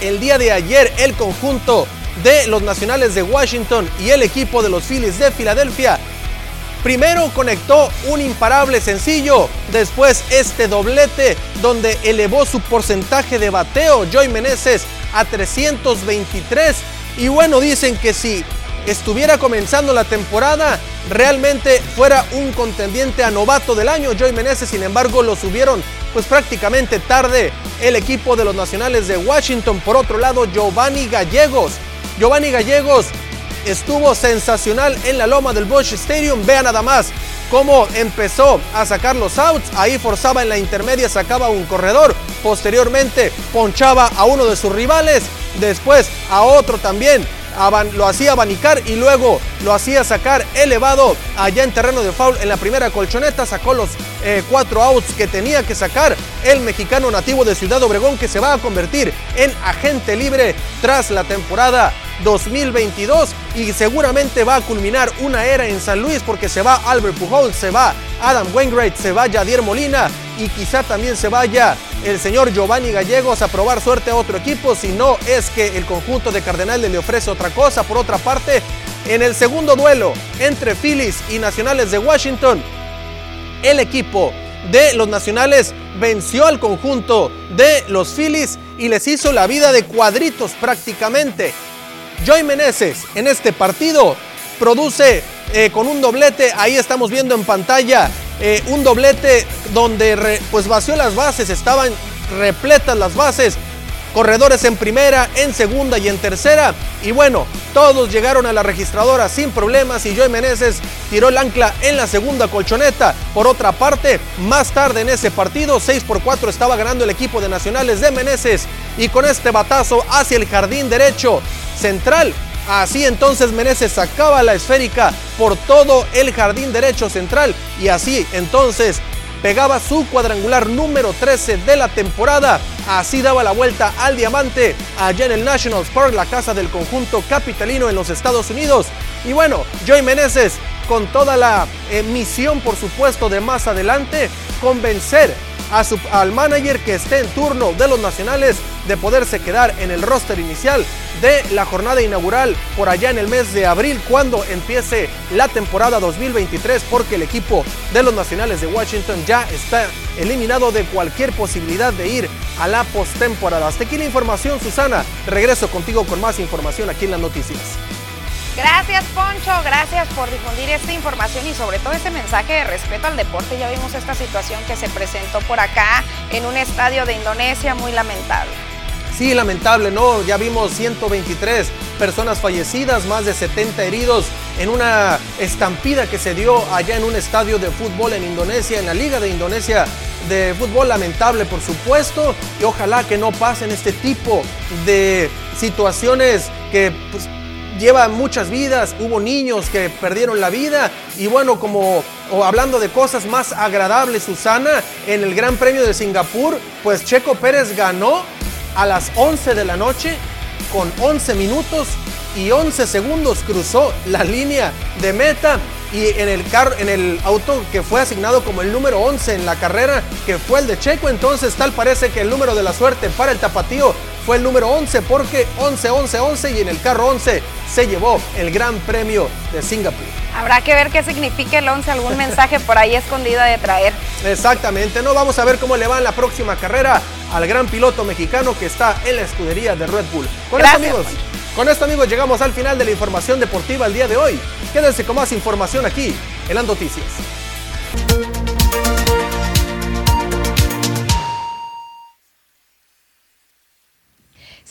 el día de ayer el conjunto de los Nacionales de Washington y el equipo de los Phillies de Filadelfia. Primero conectó un imparable sencillo, después este doblete donde elevó su porcentaje de bateo Joy Meneses a 323 y bueno, dicen que si estuviera comenzando la temporada, realmente fuera un contendiente a novato del año. Joy Meneses, sin embargo, lo subieron pues prácticamente tarde el equipo de los Nacionales de Washington. Por otro lado, Giovanni Gallegos. Giovanni Gallegos estuvo sensacional en la loma del Bosch Stadium. Vea nada más cómo empezó a sacar los outs. Ahí forzaba en la intermedia, sacaba un corredor. Posteriormente ponchaba a uno de sus rivales. Después a otro también lo hacía abanicar y luego lo hacía sacar elevado allá en terreno de foul. En la primera colchoneta, sacó los eh, cuatro outs que tenía que sacar el mexicano nativo de Ciudad Obregón que se va a convertir en agente libre tras la temporada 2022 y seguramente va a culminar una era en San Luis porque se va Albert Pujols, se va Adam Wainwright, se va Yadier Molina y quizá también se vaya el señor Giovanni Gallegos a probar suerte a otro equipo, si no es que el conjunto de Cardenales le ofrece otra cosa. Por otra parte, en el segundo duelo entre Phillies y Nacionales de Washington, el equipo de los Nacionales venció al conjunto de los Phillies y les hizo la vida de cuadritos prácticamente. Joy Meneses en este partido produce eh, con un doblete, ahí estamos viendo en pantalla, eh, un doblete donde pues vació las bases, estaban repletas las bases, corredores en primera, en segunda y en tercera. Y bueno, Todos llegaron a la registradora sin problemas y Joey Meneses tiró el ancla en la segunda colchoneta. Por otra parte, más tarde en ese partido, 6 por 4 estaba ganando el equipo de Nacionales de Meneses y con este batazo hacia el jardín derecho central. Así entonces Meneses sacaba la esférica por todo el jardín derecho central y así entonces pegaba su cuadrangular número 13 de la temporada. Así daba la vuelta al diamante allá en el National Park, la casa del conjunto capitalino en los Estados Unidos. Y bueno, Joey Meneses con toda la eh, misión, por supuesto, de más adelante convencer a su, al manager que esté en turno de los nacionales de poderse quedar en el roster inicial de la jornada inaugural por allá en el mes de abril cuando empiece la temporada 2023 porque el equipo de los nacionales de Washington ya está eliminado de cualquier posibilidad de ir a la postemporada. Hasta aquí la información, Susana. Regreso contigo con más información aquí en las noticias. Gracias Poncho, gracias por difundir esta información y sobre todo este mensaje de respeto al deporte. Ya vimos esta situación que se presentó por acá en un estadio de Indonesia muy lamentable. Sí, lamentable, ¿no? Ya vimos 123 personas fallecidas, más de 70 heridos en una estampida que se dio allá en un estadio de fútbol en Indonesia, en la Liga de Indonesia de fútbol. Lamentable, por supuesto, y ojalá que no pasen este tipo de situaciones que pues, lleva muchas vidas, hubo niños que perdieron la vida y bueno, como o hablando de cosas más agradables, Susana, en el Gran Premio de Singapur, pues Checo Pérez ganó a las 11 de la noche con 11 minutos y 11 segundos cruzó la línea de meta y en el carro, en el auto que fue asignado como el número 11 en la carrera, que fue el de Checo, entonces tal parece que el número de la suerte para el tapatío fue el número 11 porque 11, 11, 11 y en el carro 11 se llevó el Gran Premio de Singapur. Habrá que ver qué significa el 11, algún mensaje por ahí escondido de traer. Exactamente, no vamos a ver cómo le va en la próxima carrera al gran piloto mexicano que está en la escudería de Red Bull. Con esto amigos, con esto amigos llegamos al final de la información deportiva el día de hoy. Quédense con más información aquí en las noticias.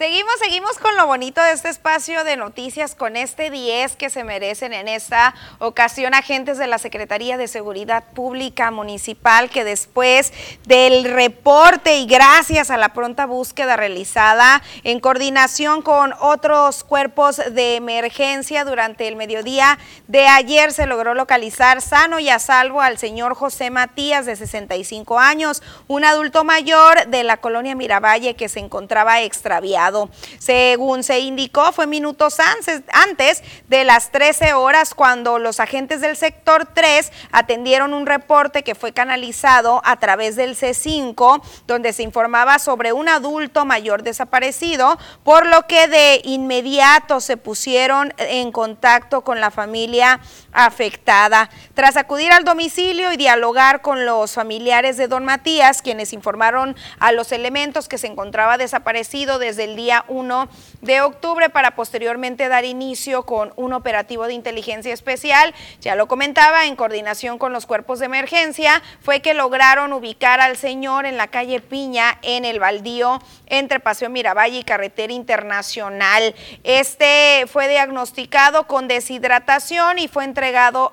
Seguimos, seguimos con lo bonito de este espacio de noticias, con este 10 que se merecen en esta ocasión agentes de la Secretaría de Seguridad Pública Municipal que después del reporte y gracias a la pronta búsqueda realizada en coordinación con otros cuerpos de emergencia durante el mediodía de ayer se logró localizar sano y a salvo al señor José Matías de 65 años, un adulto mayor de la colonia Miravalle que se encontraba extraviado según se indicó, fue minutos antes de las 13 horas cuando los agentes del sector 3 atendieron un reporte que fue canalizado a través del C5, donde se informaba sobre un adulto mayor desaparecido, por lo que de inmediato se pusieron en contacto con la familia afectada. Tras acudir al domicilio y dialogar con los familiares de don Matías, quienes informaron a los elementos que se encontraba desaparecido desde el día 1 de octubre para posteriormente dar inicio con un operativo de inteligencia especial, ya lo comentaba, en coordinación con los cuerpos de emergencia, fue que lograron ubicar al señor en la calle Piña, en el baldío entre Paseo Miravalle y Carretera Internacional. Este fue diagnosticado con deshidratación y fue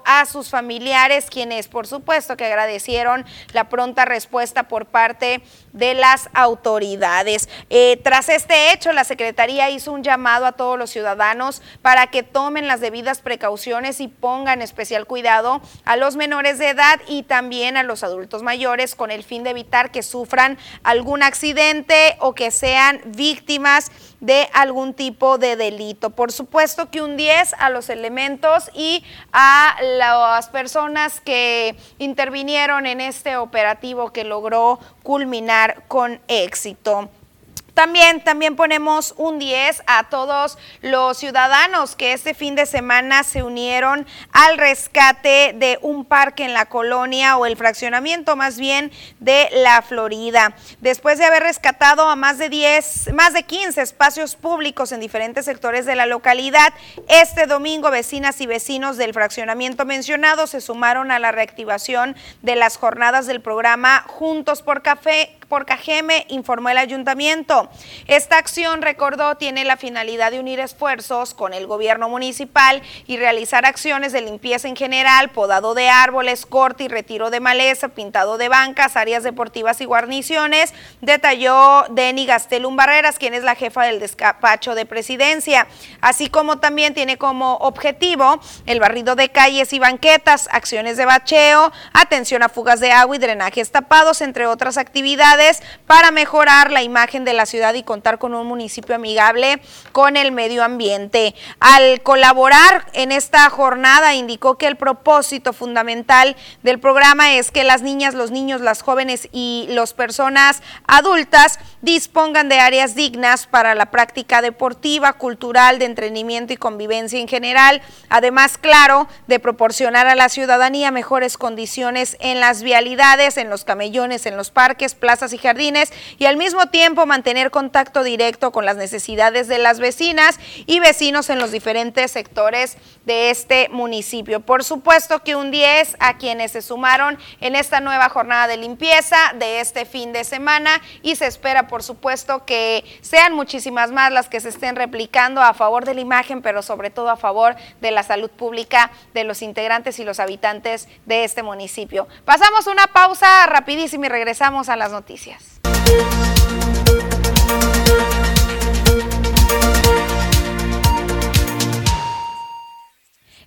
a sus familiares, quienes por supuesto que agradecieron la pronta respuesta por parte de las autoridades. Eh, tras este hecho, la Secretaría hizo un llamado a todos los ciudadanos para que tomen las debidas precauciones y pongan especial cuidado a los menores de edad y también a los adultos mayores con el fin de evitar que sufran algún accidente o que sean víctimas de algún tipo de delito. Por supuesto que un 10 a los elementos y a las personas que intervinieron en este operativo que logró culminar con éxito. También, también ponemos un 10 a todos los ciudadanos que este fin de semana se unieron al rescate de un parque en la colonia o el fraccionamiento más bien de la Florida. Después de haber rescatado a más de 10, más de 15 espacios públicos en diferentes sectores de la localidad, este domingo vecinas y vecinos del fraccionamiento mencionado se sumaron a la reactivación de las jornadas del programa Juntos por Café por Cajeme, informó el ayuntamiento. Esta acción, recordó, tiene la finalidad de unir esfuerzos con el gobierno municipal y realizar acciones de limpieza en general, podado de árboles, corte y retiro de maleza, pintado de bancas, áreas deportivas y guarniciones, detalló Deni Gastelum Barreras, quien es la jefa del despacho de presidencia, así como también tiene como objetivo el barrido de calles y banquetas, acciones de bacheo, atención a fugas de agua y drenajes tapados, entre otras actividades para mejorar la imagen de la ciudad y contar con un municipio amigable con el medio ambiente. Al colaborar en esta jornada, indicó que el propósito fundamental del programa es que las niñas, los niños, las jóvenes y las personas adultas dispongan de áreas dignas para la práctica deportiva, cultural, de entretenimiento y convivencia en general. Además, claro, de proporcionar a la ciudadanía mejores condiciones en las vialidades, en los camellones, en los parques, plazas y jardines y al mismo tiempo mantener contacto directo con las necesidades de las vecinas y vecinos en los diferentes sectores de este municipio. Por supuesto que un 10 a quienes se sumaron en esta nueva jornada de limpieza de este fin de semana y se espera por supuesto que sean muchísimas más las que se estén replicando a favor de la imagen, pero sobre todo a favor de la salud pública de los integrantes y los habitantes de este municipio. Pasamos una pausa rapidísima y regresamos a las noticias.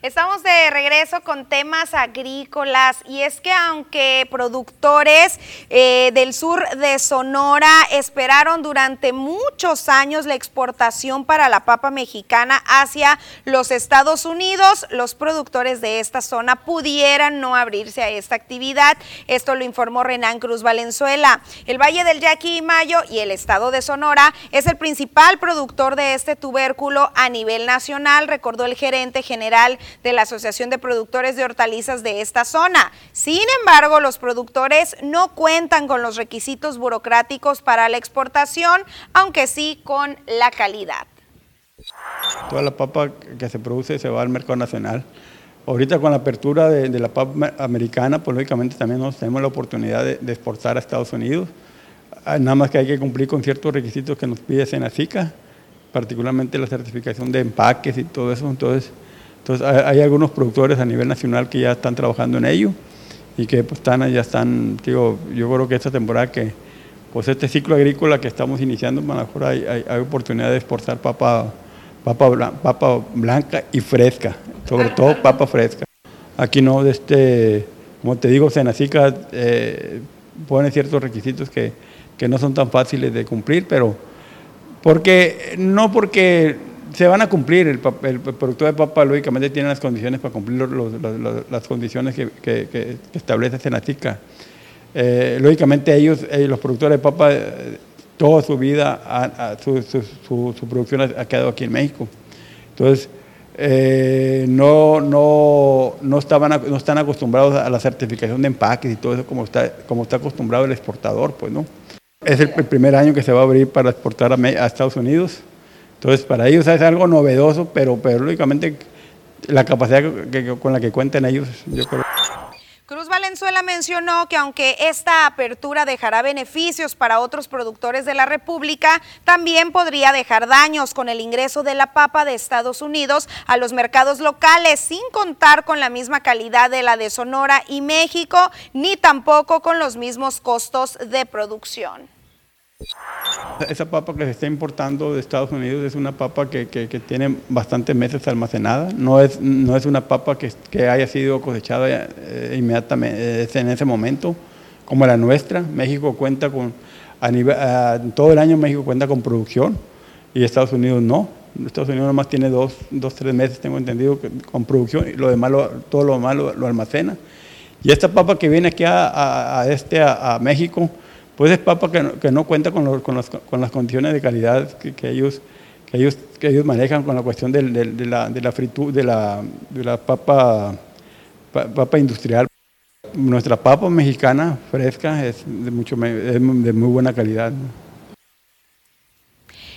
Estamos de regreso con temas agrícolas y es que aunque productores eh, del sur de Sonora esperaron durante muchos años la exportación para la papa mexicana hacia los Estados Unidos, los productores de esta zona pudieran no abrirse a esta actividad. Esto lo informó Renan Cruz Valenzuela. El Valle del Yaqui y Mayo y el estado de Sonora es el principal productor de este tubérculo a nivel nacional, recordó el gerente general de la Asociación de Productores de Hortalizas de esta zona. Sin embargo, los productores no cuentan con los requisitos burocráticos para la exportación, aunque sí con la calidad. Toda la papa que se produce se va al mercado nacional. Ahorita con la apertura de, la papa americana, pues lógicamente también nos tenemos la oportunidad de, exportar a Estados Unidos. Ah, nada más que hay que cumplir con ciertos requisitos que nos pide Senacica, particularmente la certificación de empaques y todo eso. Entonces, entonces hay algunos productores a nivel nacional que ya están trabajando en ello y que pues están, ya están, digo, yo creo que esta temporada que, pues este ciclo agrícola que estamos iniciando, a lo mejor hay, hay, oportunidad de exportar papa, papa, blanca y fresca, sobre todo papa fresca. Aquí no, este, como te digo, Senacica eh, pone ciertos requisitos que, que no son tan fáciles de cumplir, pero porque no porque se van a cumplir. El, productor de papa, lógicamente, tiene las condiciones para cumplir las condiciones que, establece Senatica. Eh, lógicamente, ellos, eh, los productores de papa, eh, toda su vida, su, producción ha, quedado aquí en México. Entonces, no, no, no, estaban, no están acostumbrados a la certificación de empaques y todo eso como está, como está acostumbrado el exportador, pues, ¿no? Es el, primer año que se va a abrir para exportar a Estados Unidos. Entonces, para ellos es algo novedoso, pero, pero lógicamente la capacidad con la que cuentan ellos, yo creo. Cruz Valenzuela mencionó que aunque esta apertura dejará beneficios para otros productores de la República, también podría dejar daños con el ingreso de la papa de Estados Unidos a los mercados locales, sin contar con la misma calidad de la de Sonora y México, ni tampoco con los mismos costos de producción. Esa papa que se está importando de Estados Unidos es una papa que, tiene bastantes meses almacenada. No es, no es una papa que, haya sido cosechada eh, inmediatamente en ese momento, como la nuestra. México cuenta con, a nivel, todo el año México cuenta con producción y Estados Unidos no. Estados Unidos nomás tiene dos, dos tres meses, tengo entendido, con producción y lo demás, todo lo demás lo, almacena. Y esta papa que viene aquí a, este, a México, pues es papa que no, cuenta con, las, condiciones de calidad que, ellos, que, ellos, que ellos manejan con la cuestión de, la, de, de, la, papa, papa industrial. Nuestra papa mexicana fresca es de, mucho, de muy buena calidad.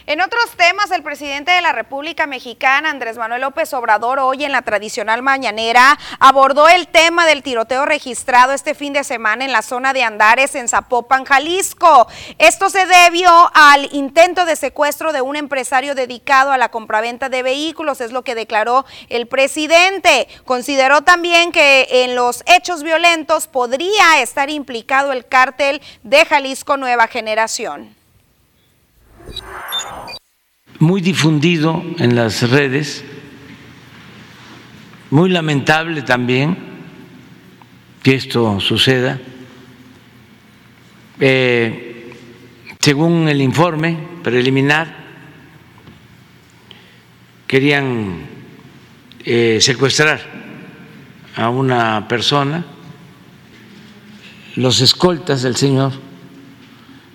En otros temas, el presidente de la República Mexicana, Andrés Manuel López Obrador, hoy en la tradicional mañanera abordó el tema del tiroteo registrado este fin de semana en la zona de Andares, en Zapopan, Jalisco. Esto se debió al intento de secuestro de un empresario dedicado a la compraventa de vehículos, es lo que declaró el presidente. Consideró también que en los hechos violentos podría estar implicado el cártel de Jalisco Nueva Generación muy difundido en las redes, muy lamentable también que esto suceda. Eh, según el informe preliminar, querían eh, secuestrar a una persona, los escoltas del señor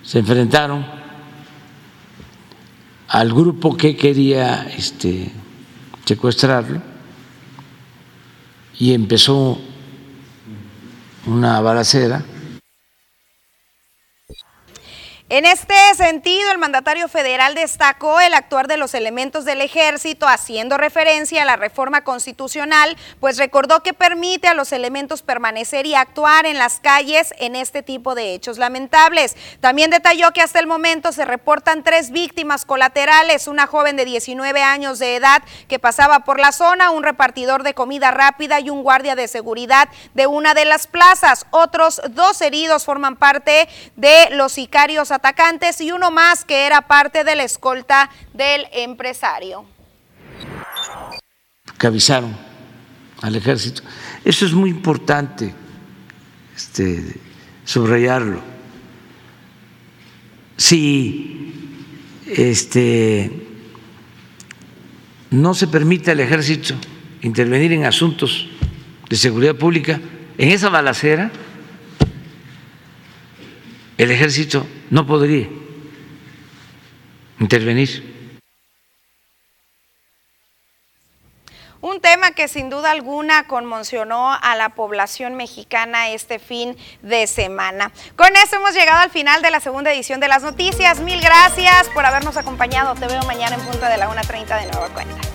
se enfrentaron al grupo que quería este, secuestrarlo y empezó una balacera en este sentido, el mandatario federal destacó el actuar de los elementos del ejército haciendo referencia a la reforma constitucional, pues recordó que permite a los elementos permanecer y actuar en las calles en este tipo de hechos lamentables. También detalló que hasta el momento se reportan tres víctimas colaterales, una joven de 19 años de edad que pasaba por la zona, un repartidor de comida rápida y un guardia de seguridad de una de las plazas. Otros dos heridos forman parte de los sicarios atacantes y uno más que era parte de la escolta del empresario. Que avisaron al ejército. Eso es muy importante este, subrayarlo. Si este, no se permite al ejército intervenir en asuntos de seguridad pública, en esa balacera, el ejército no podría intervenir. Un tema que sin duda alguna conmocionó a la población mexicana este fin de semana. Con eso hemos llegado al final de la segunda edición de las noticias. Mil gracias por habernos acompañado. Te veo mañana en punto de la 1.30 de nueva cuenta.